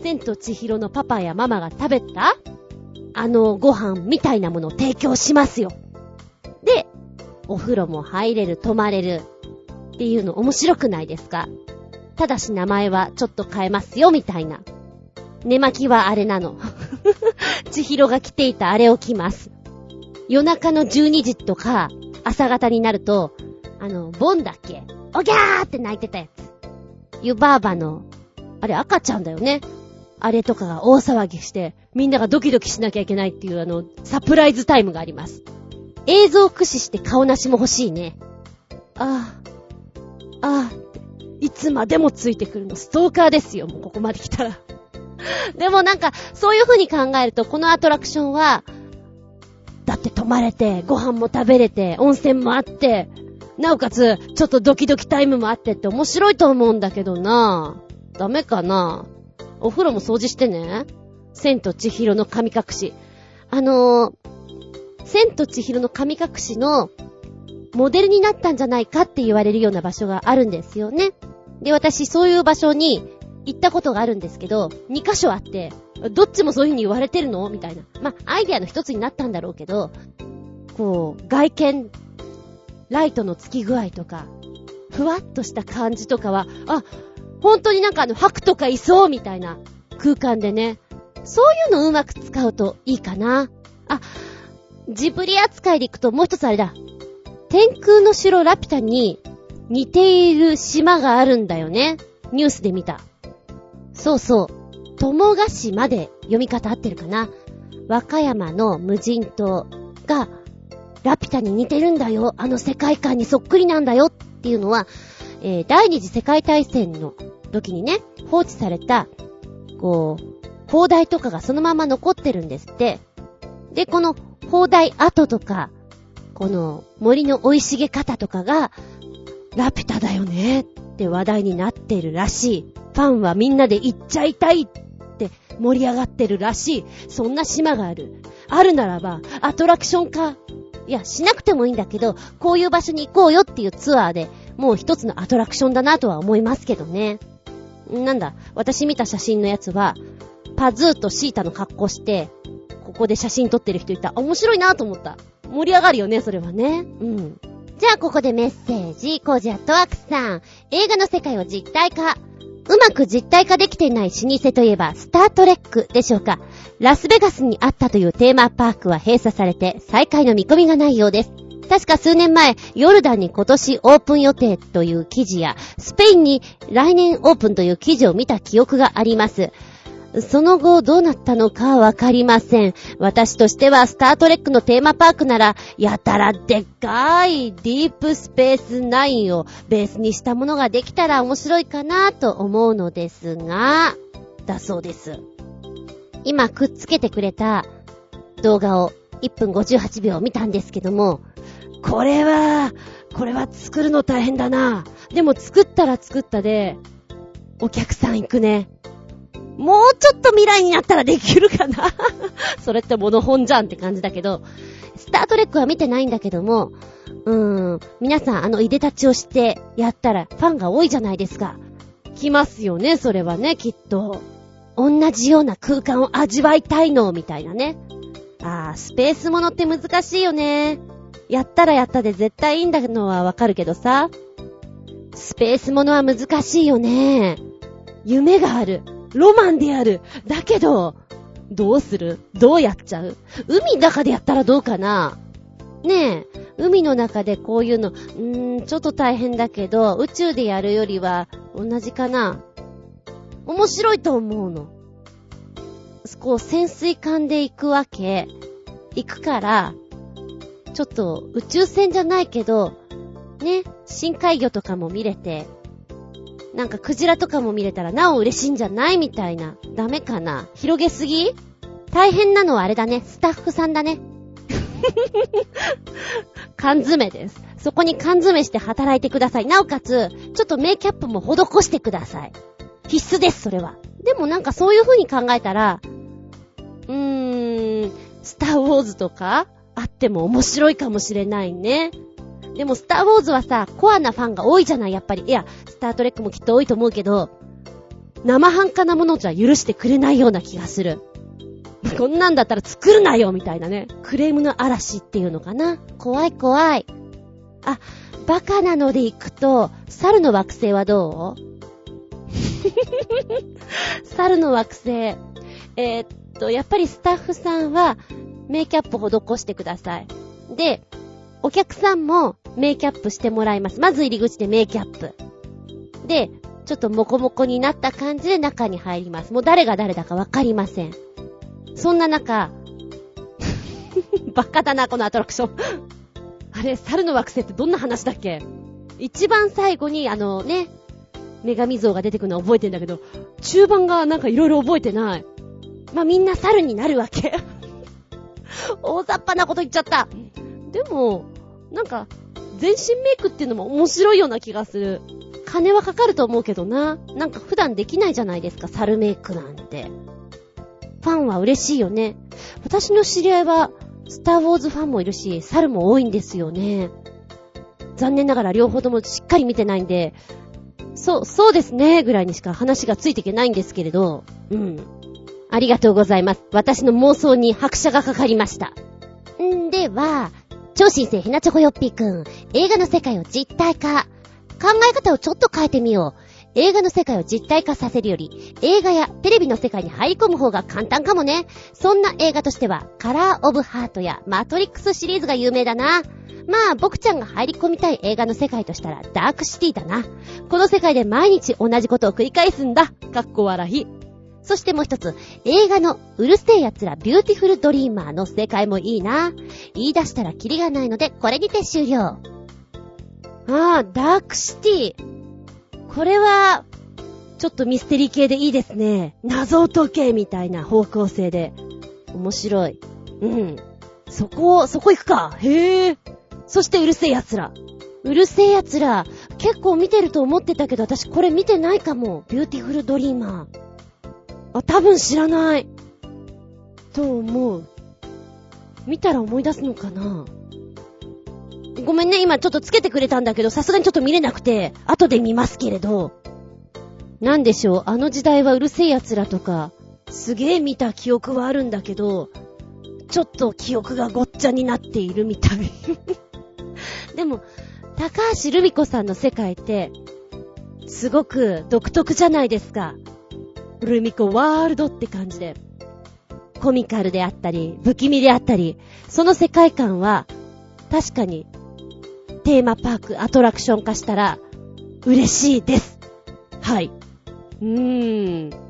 千と千尋のパパやママが食べた、あのご飯みたいなものを提供しますよ。で、お風呂も入れる、泊まれる、っていうの面白くないですか？ただし名前はちょっと変えますよ、みたいな。寝巻きはあれなの。千尋が着ていたあれを着ます。夜中の12時とか、朝方になると、あの、ボンだっけ？おぎゃーって泣いてたやつ。湯婆婆の、あれ赤ちゃんだよね。あれとかが大騒ぎして、みんながドキドキしなきゃいけないっていうあの、サプライズタイムがあります。映像を駆使して顔なしも欲しいね。ああ、ああ、いつまでもついてくるのストーカーですよ、もうここまで来たら。でもなんか、そういう風に考えると、このアトラクションは、だって泊まれて、ご飯も食べれて、温泉もあって、なおかつ、ちょっとドキドキタイムもあってって面白いと思うんだけどなぁダメかなぁお風呂も掃除してね。千と千尋の神隠し。あのー、千と千尋の神隠しのモデルになったんじゃないかって言われるような場所があるんですよね。で、私そういう場所に行ったことがあるんですけど、2箇所あって、どっちもそういう風に言われてるの？みたいな。まあ、アイデアの一つになったんだろうけど、こう、外見、ライトのつき具合とか、ふわっとした感じとかは、あ、本当になんかあの、白とかいそうみたいな空間でね。そういうのをうまく使うといいかな。あ、ジブリ扱いでいくともう一つあれだ。天空の城ラピュタに似ている島があるんだよね。ニュースで見た。そうそう。友ヶ島で読み方合ってるかな。和歌山の無人島がラピュタに似てるんだよ。あの世界観にそっくりなんだよっていうのは、えー、第二次世界大戦の時にね、放置された、こう、砲台とかがそのまま残ってるんですって。で、この砲台跡とか、この森の生い茂方とかが、ラピュタだよねって話題になってるらしい。ファンはみんなで行っちゃいたいって盛り上がってるらしい。そんな島がある。あるならば、アトラクション化。いや、しなくてもいいんだけど、こういう場所に行こうよっていうツアーで、もう一つのアトラクションだなとは思いますけどね。なんだ、私見た写真のやつは、パズーとシータの格好して、ここで写真撮ってる人いた。面白いなと思った。盛り上がるよね、それはね。うん。じゃあ、ここでメッセージ。コージアットワークさん。映画の世界を実体化。うまく実体化できていない老舗といえば、スタートレックでしょうか。ラスベガスにあったというテーマパークは閉鎖されて、再開の見込みがないようです。確か数年前、ヨルダンに今年オープン予定という記事や、スペインに来年オープンという記事を見た記憶があります。その後どうなったのかわかりません。私としてはスタートレックのテーマパークなら、やたらでっかいディープスペース9をベースにしたものができたら面白いかなと思うのですが、だそうです。今くっつけてくれた動画を1分58秒見たんですけども、これは、これは作るの大変だな。でも作ったら作ったで、お客さん行くね。もうちょっと未来になったらできるかな それってモノ本じゃんって感じだけど、スタートレックは見てないんだけども、うーん、皆さんあのいでたちをしてやったらファンが多いじゃないですか。来ますよね、それはね、きっと。同じような空間を味わいたいの、みたいなね。あー、スペースものって難しいよね。やったらやったで絶対いいんだのはわかるけどさ。スペースものは難しいよね。夢がある。ロマンである。だけど、どうする？どうやっちゃう？海の中でやったらどうかな？ねえ、海の中でこういうの、うー、ちょっと大変だけど、宇宙でやるよりは同じかな？面白いと思うの。こう潜水艦で行くわけ。行くから、ちょっと宇宙船じゃないけど、ね、深海魚とかも見れて、なんかクジラとかも見れたらなお嬉しいんじゃないみたいな。ダメかな広げすぎ？大変なのはあれだね。スタッフさんだね。缶詰です。そこに缶詰して働いてください。なおかつ、ちょっとメイキャップも施してください。必須です、それは。でもなんかそういう風に考えたら、うーん、スターウォーズとかあっても面白いかもしれないね。でもスターウォーズはさ、コアなファンが多いじゃない、やっぱり。いや、スタートレックもきっと多いと思うけど、生半可なものじゃ許してくれないような気がする。こんなんだったら作るなよみたいなね。クレームの嵐っていうのかな。怖い怖い。あ、バカなので行くと、猿の惑星はどう？猿の惑星。えー、っと、やっぱりスタッフさんは、メイキャップ施してください。で、お客さんもメイキャップしてもらいます。まず入り口でメイキャップ。で、ちょっとモコモコになった感じで中に入ります。もう誰が誰だかわかりません。そんな中、バカだな、このアトラクションあれ、猿の惑星ってどんな話だっけ？一番最後に、あのね、女神像が出てくるのは覚えてんだけど、中盤がなんか色々覚えてない。まあ、みんな猿になるわけ。大雑把なこと言っちゃった。でも、なんか、全身メイクっていうのも面白いような気がする。金はかかると思うけどな。なんか普段できないじゃないですか、猿メイクなんて。ファンは嬉しいよね。私の知り合いは、スターウォーズファンもいるし、猿も多いんですよね。残念ながら両方ともしっかり見てないんで、そう、そうですね、ぐらいにしか話がついていけないんですけれど、うん。ありがとうございます。私の妄想に拍車がかかりました。んでは、超新星ひなチョコヨッピーくん、映画の世界を実体化。考え方をちょっと変えてみよう。映画の世界を実体化させるより、映画やテレビの世界に入り込む方が簡単かもね。そんな映画としては、カラーオブハートやマトリックスシリーズが有名だな。まあ、僕ちゃんが入り込みたい映画の世界としたら、ダークシティだな。この世界で毎日同じことを繰り返すんだ。かっこ笑い。そしてもう一つ、映画のうる星やつらビューティフルドリーマーの世界もいいな。言い出したらキリがないので、これにて終了。ああ、ダークシティ。これは、ちょっとミステリー系でいいですね。謎を解けみたいな方向性で。面白い。うん。そこ、そこ行くか。へえ。そしてうる星やつら。うる星やつら。結構見てると思ってたけど、私これ見てないかも。ビューティフルドリーマー。あ、多分知らない。と思う。見たら思い出すのかなごめんね、今ちょっとつけてくれたんだけど、さすがにちょっと見れなくて、後で見ますけれど。なんでしょう、あの時代はうるせえ奴らとか、すげえ見た記憶はあるんだけど、ちょっと記憶がごっちゃになっているみたい。でも、高橋留美子さんの世界って、すごく独特じゃないですか。ルミ子ワールドって感じで。コミカルであったり、不気味であったり、その世界観は、確かに、テーマパーク、アトラクション化したら、嬉しいです。はい。うーん。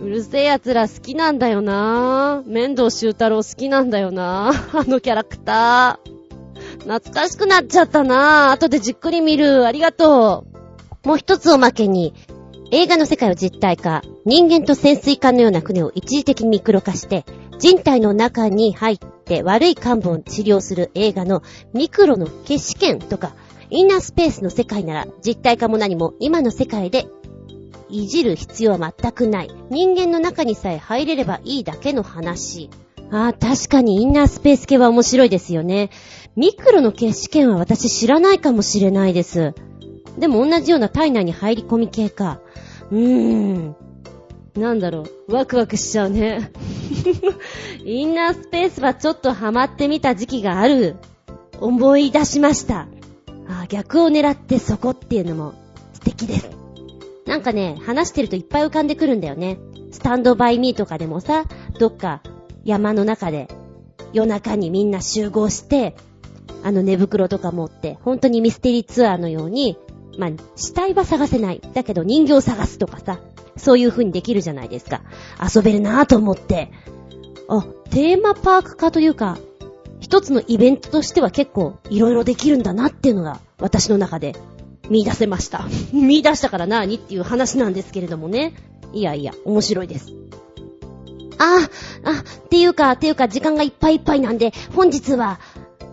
うるせえ奴ら好きなんだよな面倒修太郎好きなんだよなあのキャラクター。懐かしくなっちゃったなぁ。後でじっくり見る。ありがとう。もう一つおまけに、映画の世界を実体化、人間と潜水艦のような船を一時的にミクロ化して、人体の中に入って悪い幹部を治療する映画のミクロの決死権とか、インナースペースの世界なら実体化も何も今の世界でいじる必要は全くない。人間の中にさえ入れればいいだけの話。ああ、確かにインナースペース系は面白いですよね。ミクロの決死権は私知らないかもしれないです。でも同じような体内に入り込み系か。うーん。なんだろう。ワクワクしちゃうね。インナースペースはちょっとハマってみた時期がある。思い出しました。あ逆を狙ってそこっていうのも素敵です。なんかね、話してるといっぱい浮かんでくるんだよね。スタンドバイミーとかでもさ、どっか山の中で夜中にみんな集合して、あの寝袋とか持って、本当にミステリーツアーのように、まあ、死体は探せない。だけど人形を探すとかさ、そういう風にできるじゃないですか。遊べるなぁと思って。あ、テーマパーク化というか、一つのイベントとしては結構いろいろできるんだなっていうのが私の中で見出せました。見出したから何っていう話なんですけれどもね。いやいや、面白いです。あ、あ、っていうか、っていうか、時間がいっぱいいっぱいなんで、本日は、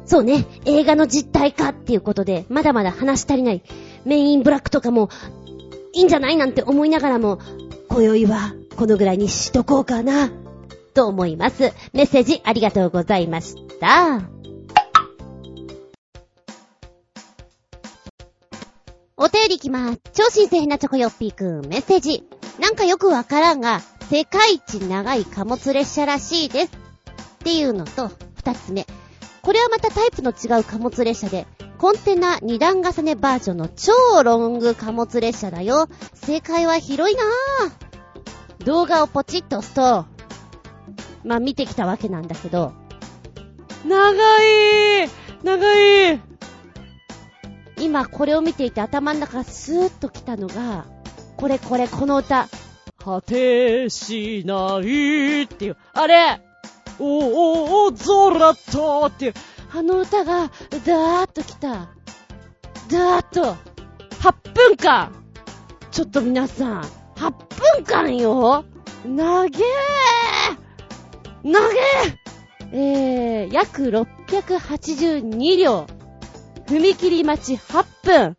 そうね、映画の実体化っていうことで、まだまだ話し足りない、メインブラックとかも、いいんじゃないなんて思いながらも、今宵は、このぐらいにしとこうかな、と思います。メッセージありがとうございました。お便りいきます。超新鮮なチョコヨッピーくん、メッセージ。なんかよくわからんが、世界一長い貨物列車らしいです。っていうのと、二つ目。これはまたタイプの違う貨物列車で、コンテナ二段重ねバージョンの超ロング貨物列車だよ。正解は広いなぁ。動画をポチッと押すと、まあ見てきたわけなんだけど、長い長い今これを見ていて頭の中スーッと来たのが、これこれこの歌。果てしないっていう、あれ？おおお、ゾラットっていう、あの歌が、ダーッと来た。ダーッと、8分間ちょっと皆さん、8分間よなげーなげーえー、約682両。踏切待ち8分。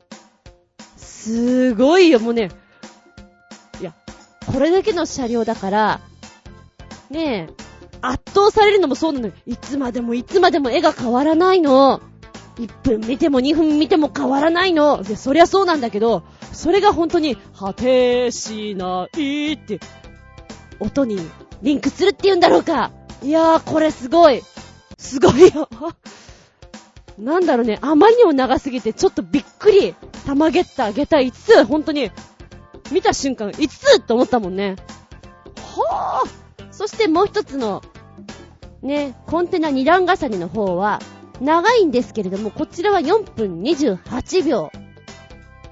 すごいよ、もうね。いや、これだけの車両だから、ねえ、圧倒されるのもそうなのよ。いつまでもいつまでも絵が変わらないの。1分見ても2分見ても変わらないの。で、そりゃそうなんだけど、それが本当に、果てしないって、音にリンクするって言うんだろうか。いやー、これすごい。すごいよ。なんだろうね、あまりにも長すぎてちょっとびっくり。玉ゲッター、ゲタ5つ、ほんとに、見た瞬間5つって思ったもんね。はぁそしてもう一つの、ね、コンテナ2段重ねの方は、長いんですけれども、こちらは4分28秒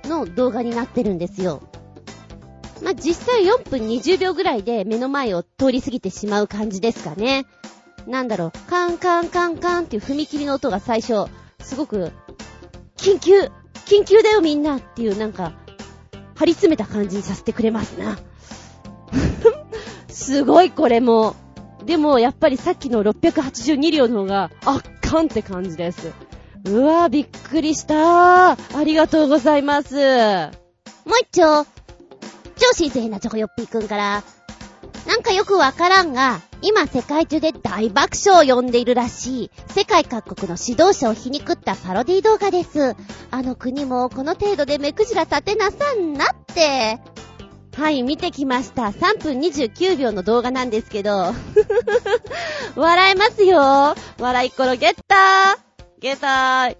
の動画になってるんですよ。まあ、実際4分20秒ぐらいで目の前を通り過ぎてしまう感じですかね。なんだろう、カンカンカンカンっていう踏切の音が最初、すごく、緊急緊急だよみんなっていうなんか、張り詰めた感じにさせてくれますな。すごいこれも。でもやっぱりさっきの682両の方が圧巻って感じです。うわぁ、びっくりしたー。ありがとうございます。もう一丁。超新鮮なチョコヨッピーくんから、なんかよくわからんが、今世界中で大爆笑を呼んでいるらしい、世界各国の指導者を皮肉ったパロディ動画です。あの国もこの程度で目くじら立てなさんなって。はい、見てきました。3分29秒の動画なんですけど。笑えますよ。笑いっころゲッターゲッター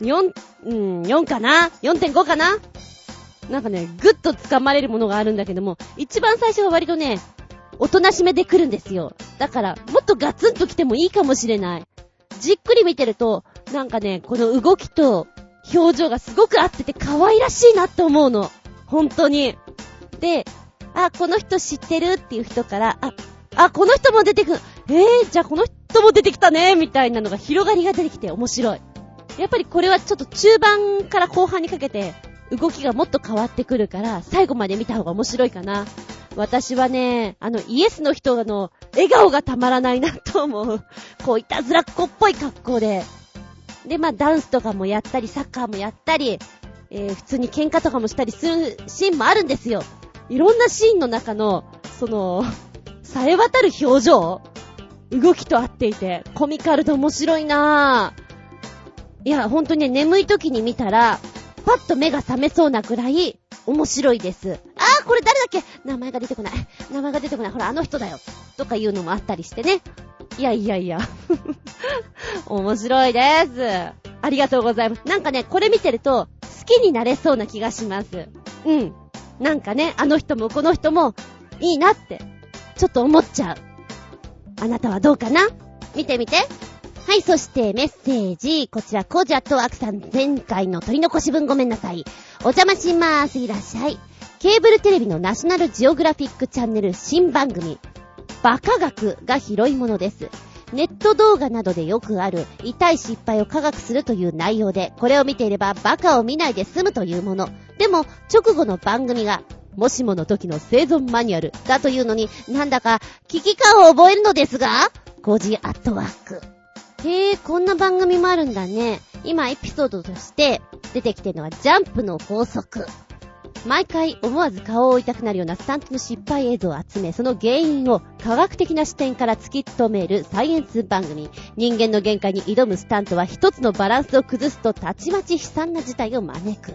!4、うん、4かな ?4.5 かな？なんかね、ぐっと掴まれるものがあるんだけども、一番最初は割とね、おとなしめで来るんですよ。だから、もっとガツンと来てもいいかもしれない。じっくり見てると、なんかね、この動きと表情がすごく合ってて可愛らしいなって思うの。本当に。で、あ、この人知ってるっていう人から、あ、あ、この人も出てくる。えー、じゃあこの人も出てきたねみたいなのが広がりが出てきて面白い。やっぱりこれはちょっと中盤から後半にかけて動きがもっと変わってくるから、最後まで見た方が面白いかな。私はね、あの、イエスの人の笑顔がたまらないなと思う。こういたずらっ子っぽい格好で。で、まあ、ダンスとかもやったり、サッカーもやったり、えー、普通に喧嘩とかもしたりするシーンもあるんですよ。いろんなシーンの中の、その、さえ渡る表情動きと合っていて、コミカルで面白いなぁ。いや、ほんとにね、眠い時に見たら、パッと目が覚めそうなくらい、面白いです。あー、これ誰だっけ？名前が出てこない。名前が出てこない。ほら、あの人だよ。とかいうのもあったりしてね。いやいやいや。面白いです。ありがとうございます。なんかね、これ見てると、好きになれそうな気がします。うん。なんかね、あの人もこの人も、いいなって、ちょっと思っちゃう。あなたはどうかな？見てみて。はい、そしてメッセージ。こちら、コジャとアクさん、前回の取り残し分ごめんなさい。お邪魔しまーす。いらっしゃい。ケーブルテレビのナショナルジオグラフィックチャンネル新番組、バカ学が広いものです。ネット動画などでよくある痛い失敗を科学するという内容で、これを見ていればバカを見ないで済むというもの。でも、直後の番組が、もしもの時の生存マニュアルだというのに、なんだか危機感を覚えるのですが、コージーアットワーク。へえ、こんな番組もあるんだね。今エピソードとして出てきてるのはジャンプの法則。毎回思わず顔を覆いたくなるようなスタントの失敗映像を集め、その原因を科学的な視点から突き止めるサイエンス番組。人間の限界に挑むスタントは一つのバランスを崩すとたちまち悲惨な事態を招く。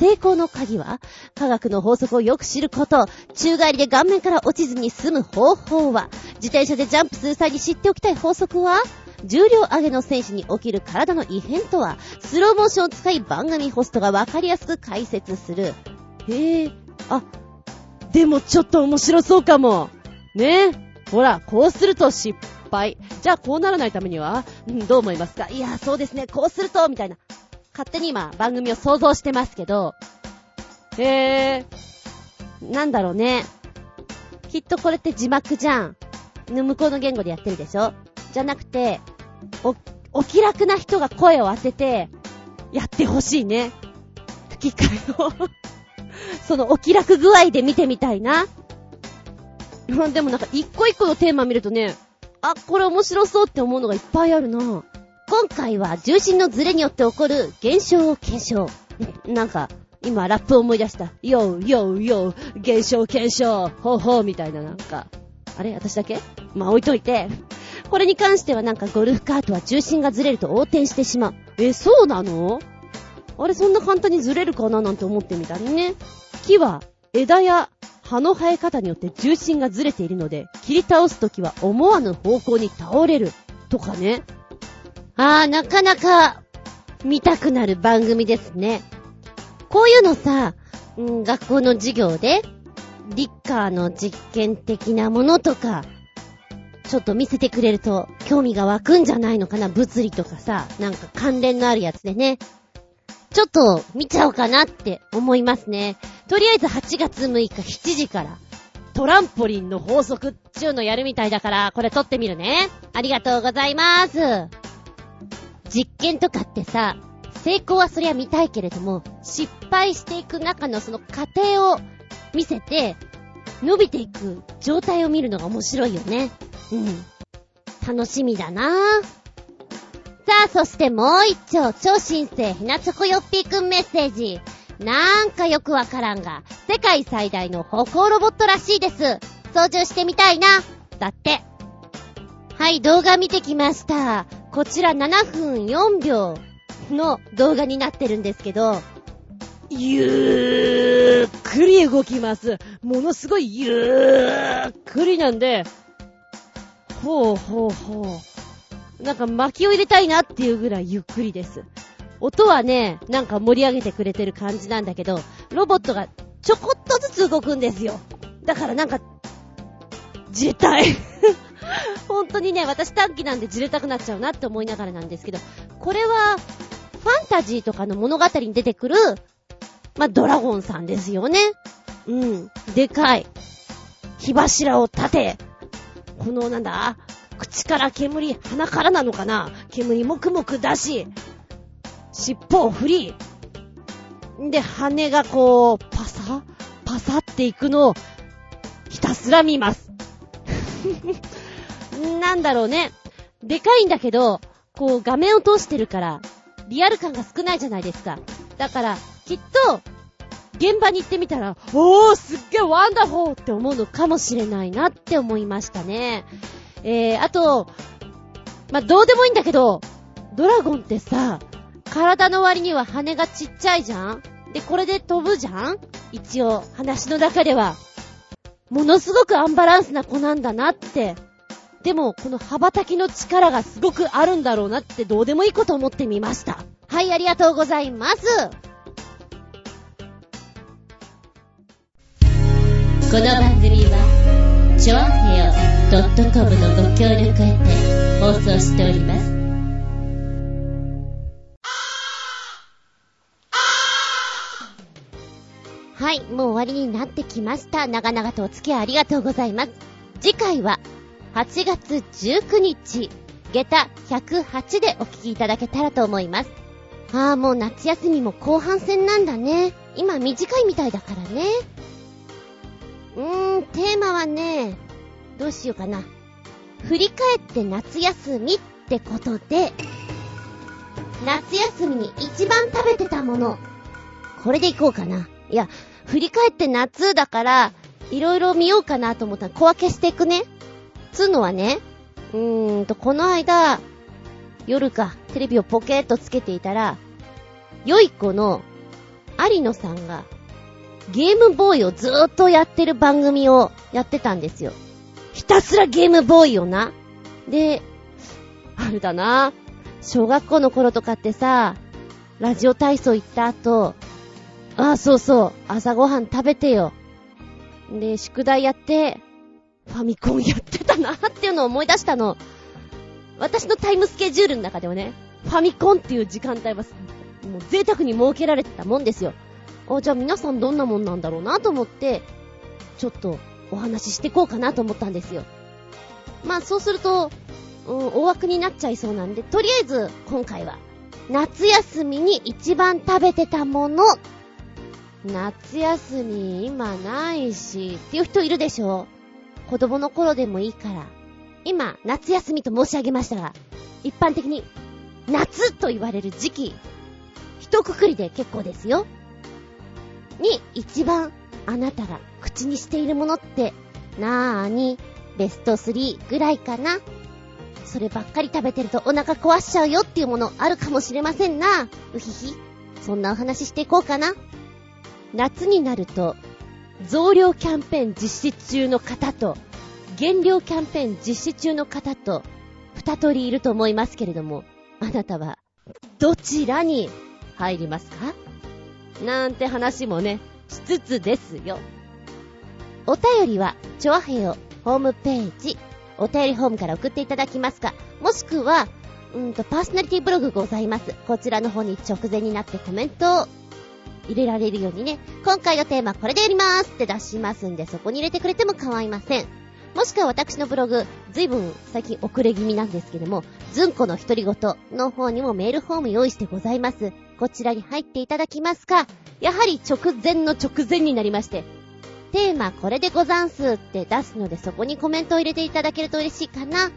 成功の鍵は、科学の法則をよく知ること。宙返りで顔面から落ちずに済む方法は、自転車でジャンプする際に知っておきたい法則は、重量上げの選手に起きる体の異変とは、スローモーションを使い番組ホストがわかりやすく解説する。へえ、あ、でもちょっと面白そうかも。ねえほら、こうすると失敗。じゃあこうならないためには、うん、どう思いますか？いや、そうですね、こうすると、みたいな。勝手に今、番組を想像してますけど、へえ、なんだろうね。きっとこれって字幕じゃん。向こうの言語でやってるでしょ？じゃなくて、お、お気楽な人が声を当てて、やってほしいね。吹き替えを そのお気楽具合で見てみたいな。でもなんか一個一個のテーマ見るとね、あ、これ面白そうって思うのがいっぱいあるな。今回は重心のズレによって起こる現象を検証。なんか、今ラップを思い出した。ヨーヨーヨー、現象検証、ほうほうみたいななんか。あれ？私だけ？まあ置いといて。これに関してはなんかゴルフカートは重心がずれると横転してしまう。え、そうなの？あれそんな簡単にずれるかな？なんて思ってみたりね。木は枝や葉の生え方によって重心がずれているので、切り倒すときは思わぬ方向に倒れる。とかね。あー、なかなか見たくなる番組ですね。こういうのさ、うん、学校の授業で、リッカーの実験的なものとか、ちょっと見せてくれると興味が湧くんじゃないのかな物理とかさ、なんか関連のあるやつでね。ちょっと見ちゃおうかなって思いますね。とりあえず8月6日7時から、トランポリンの法則っちゅうのやるみたいだから、これ撮ってみるね。ありがとうございます。実験とかってさ、成功はそりゃ見たいけれども、失敗していく中のその過程を見せて、伸びていく状態を見るのが面白いよね。うん。楽しみだなぁ。さあ、そしてもう一丁、超新星ひなチョコヨッピーくんメッセージ。なんかよくわからんが、世界最大の歩行ロボットらしいです。操縦してみたいな。だって。はい、動画見てきました。こちら7分4秒の動画になってるんですけど、ゆーっくり動きます。ものすごいゆーっくりなんで、ほうほうほう。なんか薪を入れたいなっていうぐらいゆっくりです。音はね、なんか盛り上げてくれてる感じなんだけど、ロボットがちょこっとずつ動くんですよ。だからなんか、じれたい。本当にね、私短期なんでじれたくなっちゃうなって思いながらなんですけど、これは、ファンタジーとかの物語に出てくる、まあ、ドラゴンさんですよね。うん。でかい。火柱を立て、このなんだ、口から煙、鼻からなのかな？煙もくもく出し、尻尾を振り、んで、羽がこう、パサパサっていくのを、ひたすら見ます。なんだろうね。でかいんだけど、こう画面を通してるから、リアル感が少ないじゃないですか。だから、きっと、現場に行ってみたら、おー、すっげーワンダホーって思うのかもしれないなって思いましたね。えー、あと、まあ、どうでもいいんだけど、ドラゴンってさ、体の割には羽がちっちゃいじゃん？で、これで飛ぶじゃん？一応、話の中では。ものすごくアンバランスな子なんだなって。でも、この羽ばたきの力がすごくあるんだろうなってどうでもいいこと思ってみました。はい、ありがとうございます。この番組は、ちょあへよ .com のご協力へて放送しております。はい、もう終わりになってきました。長々とお付き合いありがとうございます。次回は、8月19日、下駄108でお聞きいただけたらと思います。ああ、もう夏休みも後半戦なんだね。今短いみたいだからね。うーん、テーマはね、どうしようかな。振り返って夏休みってことで、夏休みに一番食べてたもの。これでいこうかな。いや、振り返って夏だから、いろいろ見ようかなと思ったら小分けしていくね。つうのはね、うーんと、この間、夜か、テレビをポケーっとつけていたら、よい子の、有野さんが、ゲームボーイをずーっとやってる番組をやってたんですよ。ひたすらゲームボーイをな。で、あれだな。小学校の頃とかってさ、ラジオ体操行った後、ああ、そうそう、朝ごはん食べてよ。で、宿題やって、ファミコンやってたなっていうのを思い出したの。私のタイムスケジュールの中ではね、ファミコンっていう時間帯は、もう贅沢に設けられてたもんですよ。あ、じゃあ皆さんどんなもんなんだろうなと思って、ちょっとお話ししてこうかなと思ったんですよ。まあそうすると、うん、大枠になっちゃいそうなんで、とりあえず今回は、夏休みに一番食べてたもの。夏休み今ないし、っていう人いるでしょ子供の頃でもいいから。今、夏休みと申し上げましたが、一般的に、夏と言われる時期、一括りで結構ですよ。に、一番、あなたが口にしているものって、なーに、ベスト3ぐらいかな。そればっかり食べてるとお腹壊しちゃうよっていうものあるかもしれませんな。うひひ。そんなお話していこうかな。夏になると、増量キャンペーン実施中の方と、減量キャンペーン実施中の方と、二通りいると思いますけれども、あなたは、どちらに入りますか？なんて話もね、しつつですよ。お便りは、チョアヘヨホームページ、お便りホームから送っていただきますか、もしくは、うんと、パーソナリティブログございます。こちらの方に直前になってコメントを入れられるようにね、今回のテーマこれでやりますって出しますんで、そこに入れてくれても構いません。もしくは私のブログ、ずいぶん最近遅れ気味なんですけども、ずんこの独り言の方にもメールフォーム用意してございます。こちらに入っていただきますか、やはり直前の直前になりまして、テーマこれでござんすって出すのでそこにコメントを入れていただけると嬉しいかな。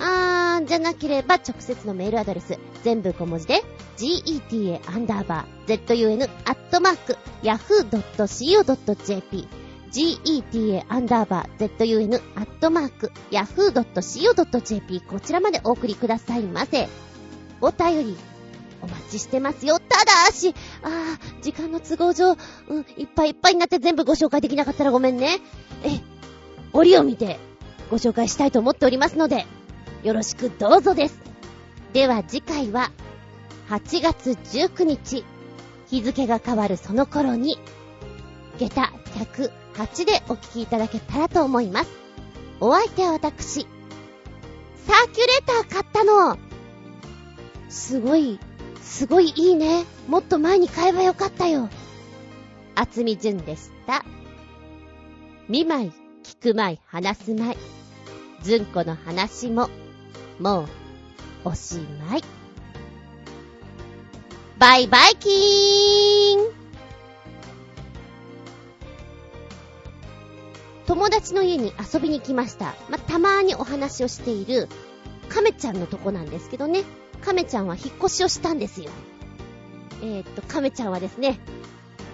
あー、じゃなければ直接のメールアドレス、全部小文字で、geta アンダーバー zun アットマーク yahoo.co.jp geta アンダーバー zun アットマーク yahoo.co.jp こちらまでお送りくださいませ。お便り、お待ちしてますよ。ただし、あー、時間の都合上、うん、いっぱいいっぱいになって全部ご紹介できなかったらごめんね。え、折を見てご紹介したいと思っておりますので、よろしくどうぞです。では次回は、8月19日、日付が変わるその頃に、下駄108でお聞きいただけたらと思います。お相手は私、サーキュレーター買ったのすごい、すごいいいね。もっと前に買えばよかったよ。厚み純でした。見舞い、聞く舞い、話す舞い。ずんこの話ももう、おしまい。バイバイキーン友達の家に遊びに来ました。またまーにお話をしている、亀ちゃんのとこなんですけどね。亀ちゃんは引っ越しをしたんですよ。えー、っと、亀ちゃんはですね、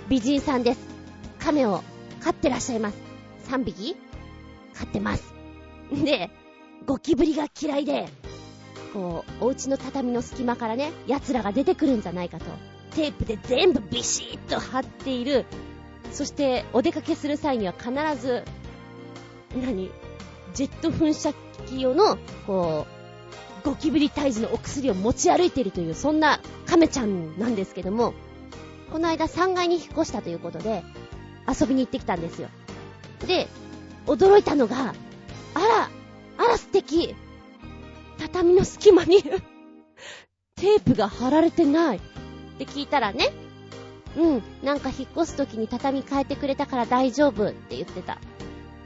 美人さんです。亀を飼ってらっしゃいます。3匹飼ってます。で、ゴキブリが嫌いで、こう、お家の畳の隙間からね、奴らが出てくるんじゃないかと。テープで全部ビシッと貼っている。そして、お出かけする際には必ず、何？ジェット噴射機用の、こう、ゴキブリ退治のお薬を持ち歩いているという、そんな亀ちゃんなんですけども、この間3階に引っ越したということで、遊びに行ってきたんですよ。で、驚いたのが、あら、あら素敵畳の隙間に テープが貼られてないって聞いたらね、うん、なんか引っ越す時に畳変えてくれたから大丈夫って言ってた。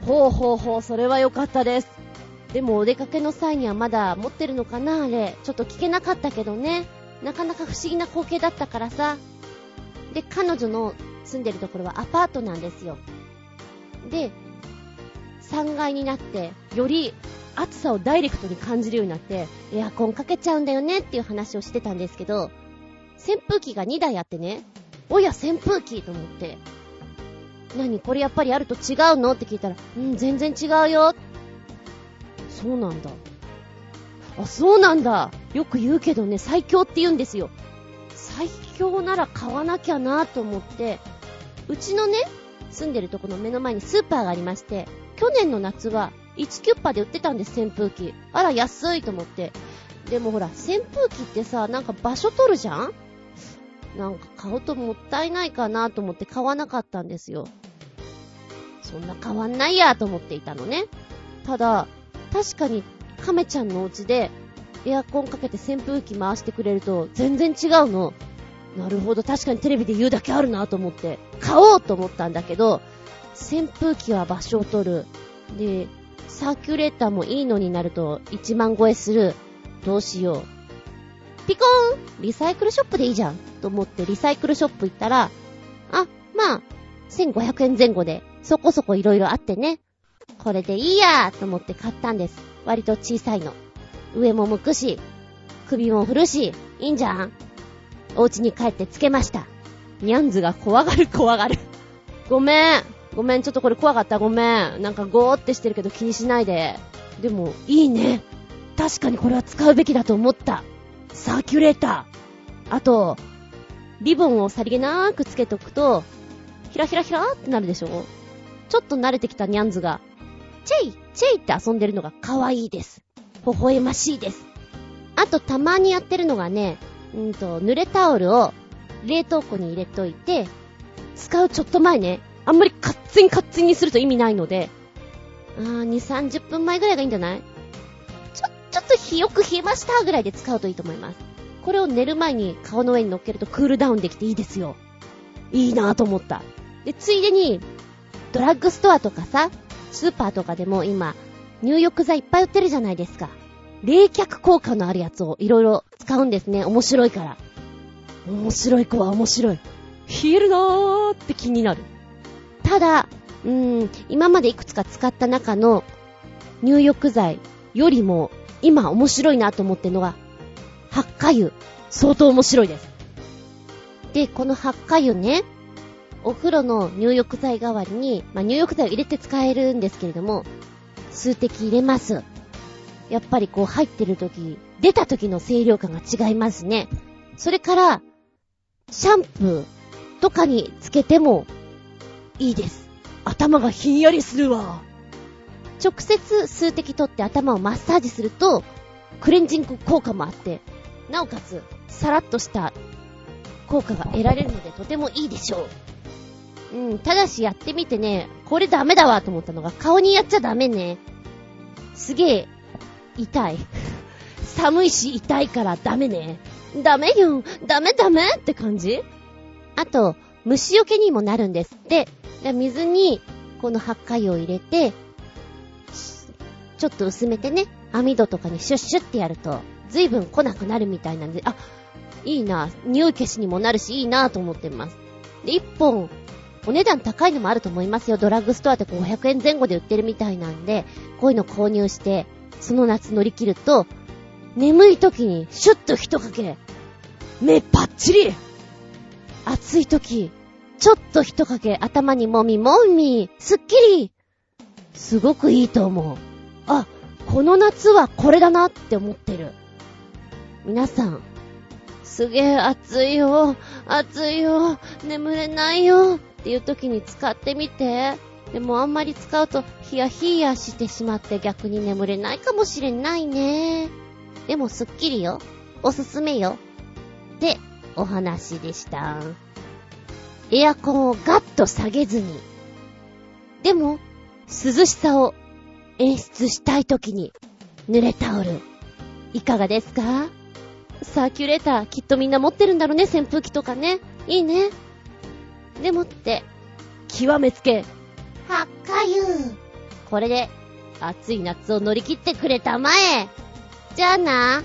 ほうほうほう、それはよかったです。でもお出かけの際にはまだ持ってるのかなあれ。ちょっと聞けなかったけどね。なかなか不思議な光景だったからさ。で、彼女の住んでるところはアパートなんですよ。で、3階になって、より暑さをダイレクトに感じるようになって、エアコンかけちゃうんだよねっていう話をしてたんですけど、扇風機が2台あってね、おや扇風機と思って、何これやっぱりあると違うの？って聞いたら、うん、全然違うよ。そうなんだ。あ、そうなんだ。よく言うけどね、最強って言うんですよ。最強なら買わなきゃなと思って、うちのね、住んでるとこの目の前にスーパーがありまして、去年の夏は1キュッパで売ってたんです、扇風機。あら、安いと思って。でもほら、扇風機ってさ、なんか場所取るじゃん？なんか買うともったいないかなと思って買わなかったんですよ。そんな変わんないやと思っていたのね。ただ、確かに亀ちゃんのお家でエアコンかけて扇風機回してくれると全然違うの。なるほど、確かにテレビで言うだけあるなと思って、買おうと思ったんだけど、扇風機は場所を取る。で、サーキュレーターもいいのになると1万超えする。どうしよう。ピコーンリサイクルショップでいいじゃんと思ってリサイクルショップ行ったら、あ、まあ、1500円前後でそこそこ色々あってね。これでいいやと思って買ったんです。割と小さいの。上も向くし、首も振るし、いいんじゃんお家に帰ってつけました。ニャンズが怖がる怖がる。ごめん。ごめん、ちょっとこれ怖かった。ごめん。なんかゴーってしてるけど気にしないで。でも、いいね。確かにこれは使うべきだと思った。サーキュレーター。あと、リボンをさりげなーくつけとくと、ひらひらひらーってなるでしょ？ちょっと慣れてきたニャンズが、チェイチェイって遊んでるのが可愛いです。微笑ましいです。あとたまにやってるのがね、うんと、濡れタオルを冷凍庫に入れといて、使うちょっと前ね、あんまりカッツンカッツンにすると意味ないので、あー、2、30分前ぐらいがいいんじゃない？ちょ、ちょっとひよく冷えましたぐらいで使うといいと思います。これを寝る前に顔の上に乗っけるとクールダウンできていいですよ。いいなぁと思った。で、ついでに、ドラッグストアとかさ、スーパーとかでも今、入浴剤いっぱい売ってるじゃないですか。冷却効果のあるやつをいろいろ使うんですね。面白いから。面白い子は面白い。冷えるなーって気になる。ただ、うーん、今までいくつか使った中の入浴剤よりも今面白いなと思ってるのが、発火油。相当面白いです。で、この発火油ね、お風呂の入浴剤代わりに、まあ、入浴剤を入れて使えるんですけれども、数滴入れます。やっぱりこう入ってる時、出た時の清涼感が違いますね。それから、シャンプーとかにつけてもいいです。頭がひんやりするわ。直接数滴取って頭をマッサージすると、クレンジング効果もあって、なおかつ、さらっとした効果が得られるのでとてもいいでしょう。うん、ただしやってみてね、これダメだわと思ったのが、顔にやっちゃダメね。すげえ、痛い。寒いし痛いからダメね。ダメよダメダメって感じ？あと、虫除けにもなるんですって。水に、この発火油を入れて、ちょっと薄めてね、網戸とかにシュッシュってやると、ずいぶん来なくなるみたいなんで、あ、いいな、匂い消しにもなるし、いいなと思ってます。で、一本、お値段高いのもあると思いますよ。ドラッグストアって500円前後で売ってるみたいなんで、こういうの購入して、その夏乗り切ると、眠い時にシュッと一かけ、目パッチリ暑い時、ちょっと一かけ頭にもみもみ、すっきりすごくいいと思う。あ、この夏はこれだなって思ってる。皆さん、すげえ暑いよ、暑いよ、眠れないよ、っていう時に使ってみて。でもあんまり使うとヒヤヒヤしてしまって逆に眠れないかもしれないね。でもすっきりよ。おすすめよ。ってお話でした。エアコンをガッと下げずに。でも、涼しさを演出したい時に、濡れタオル、いかがですか？サーキュレーター、きっとみんな持ってるんだろうね、扇風機とかね。いいね。でもって、極めつけ、発火油。これで、暑い夏を乗り切ってくれたまえ。じゃあな。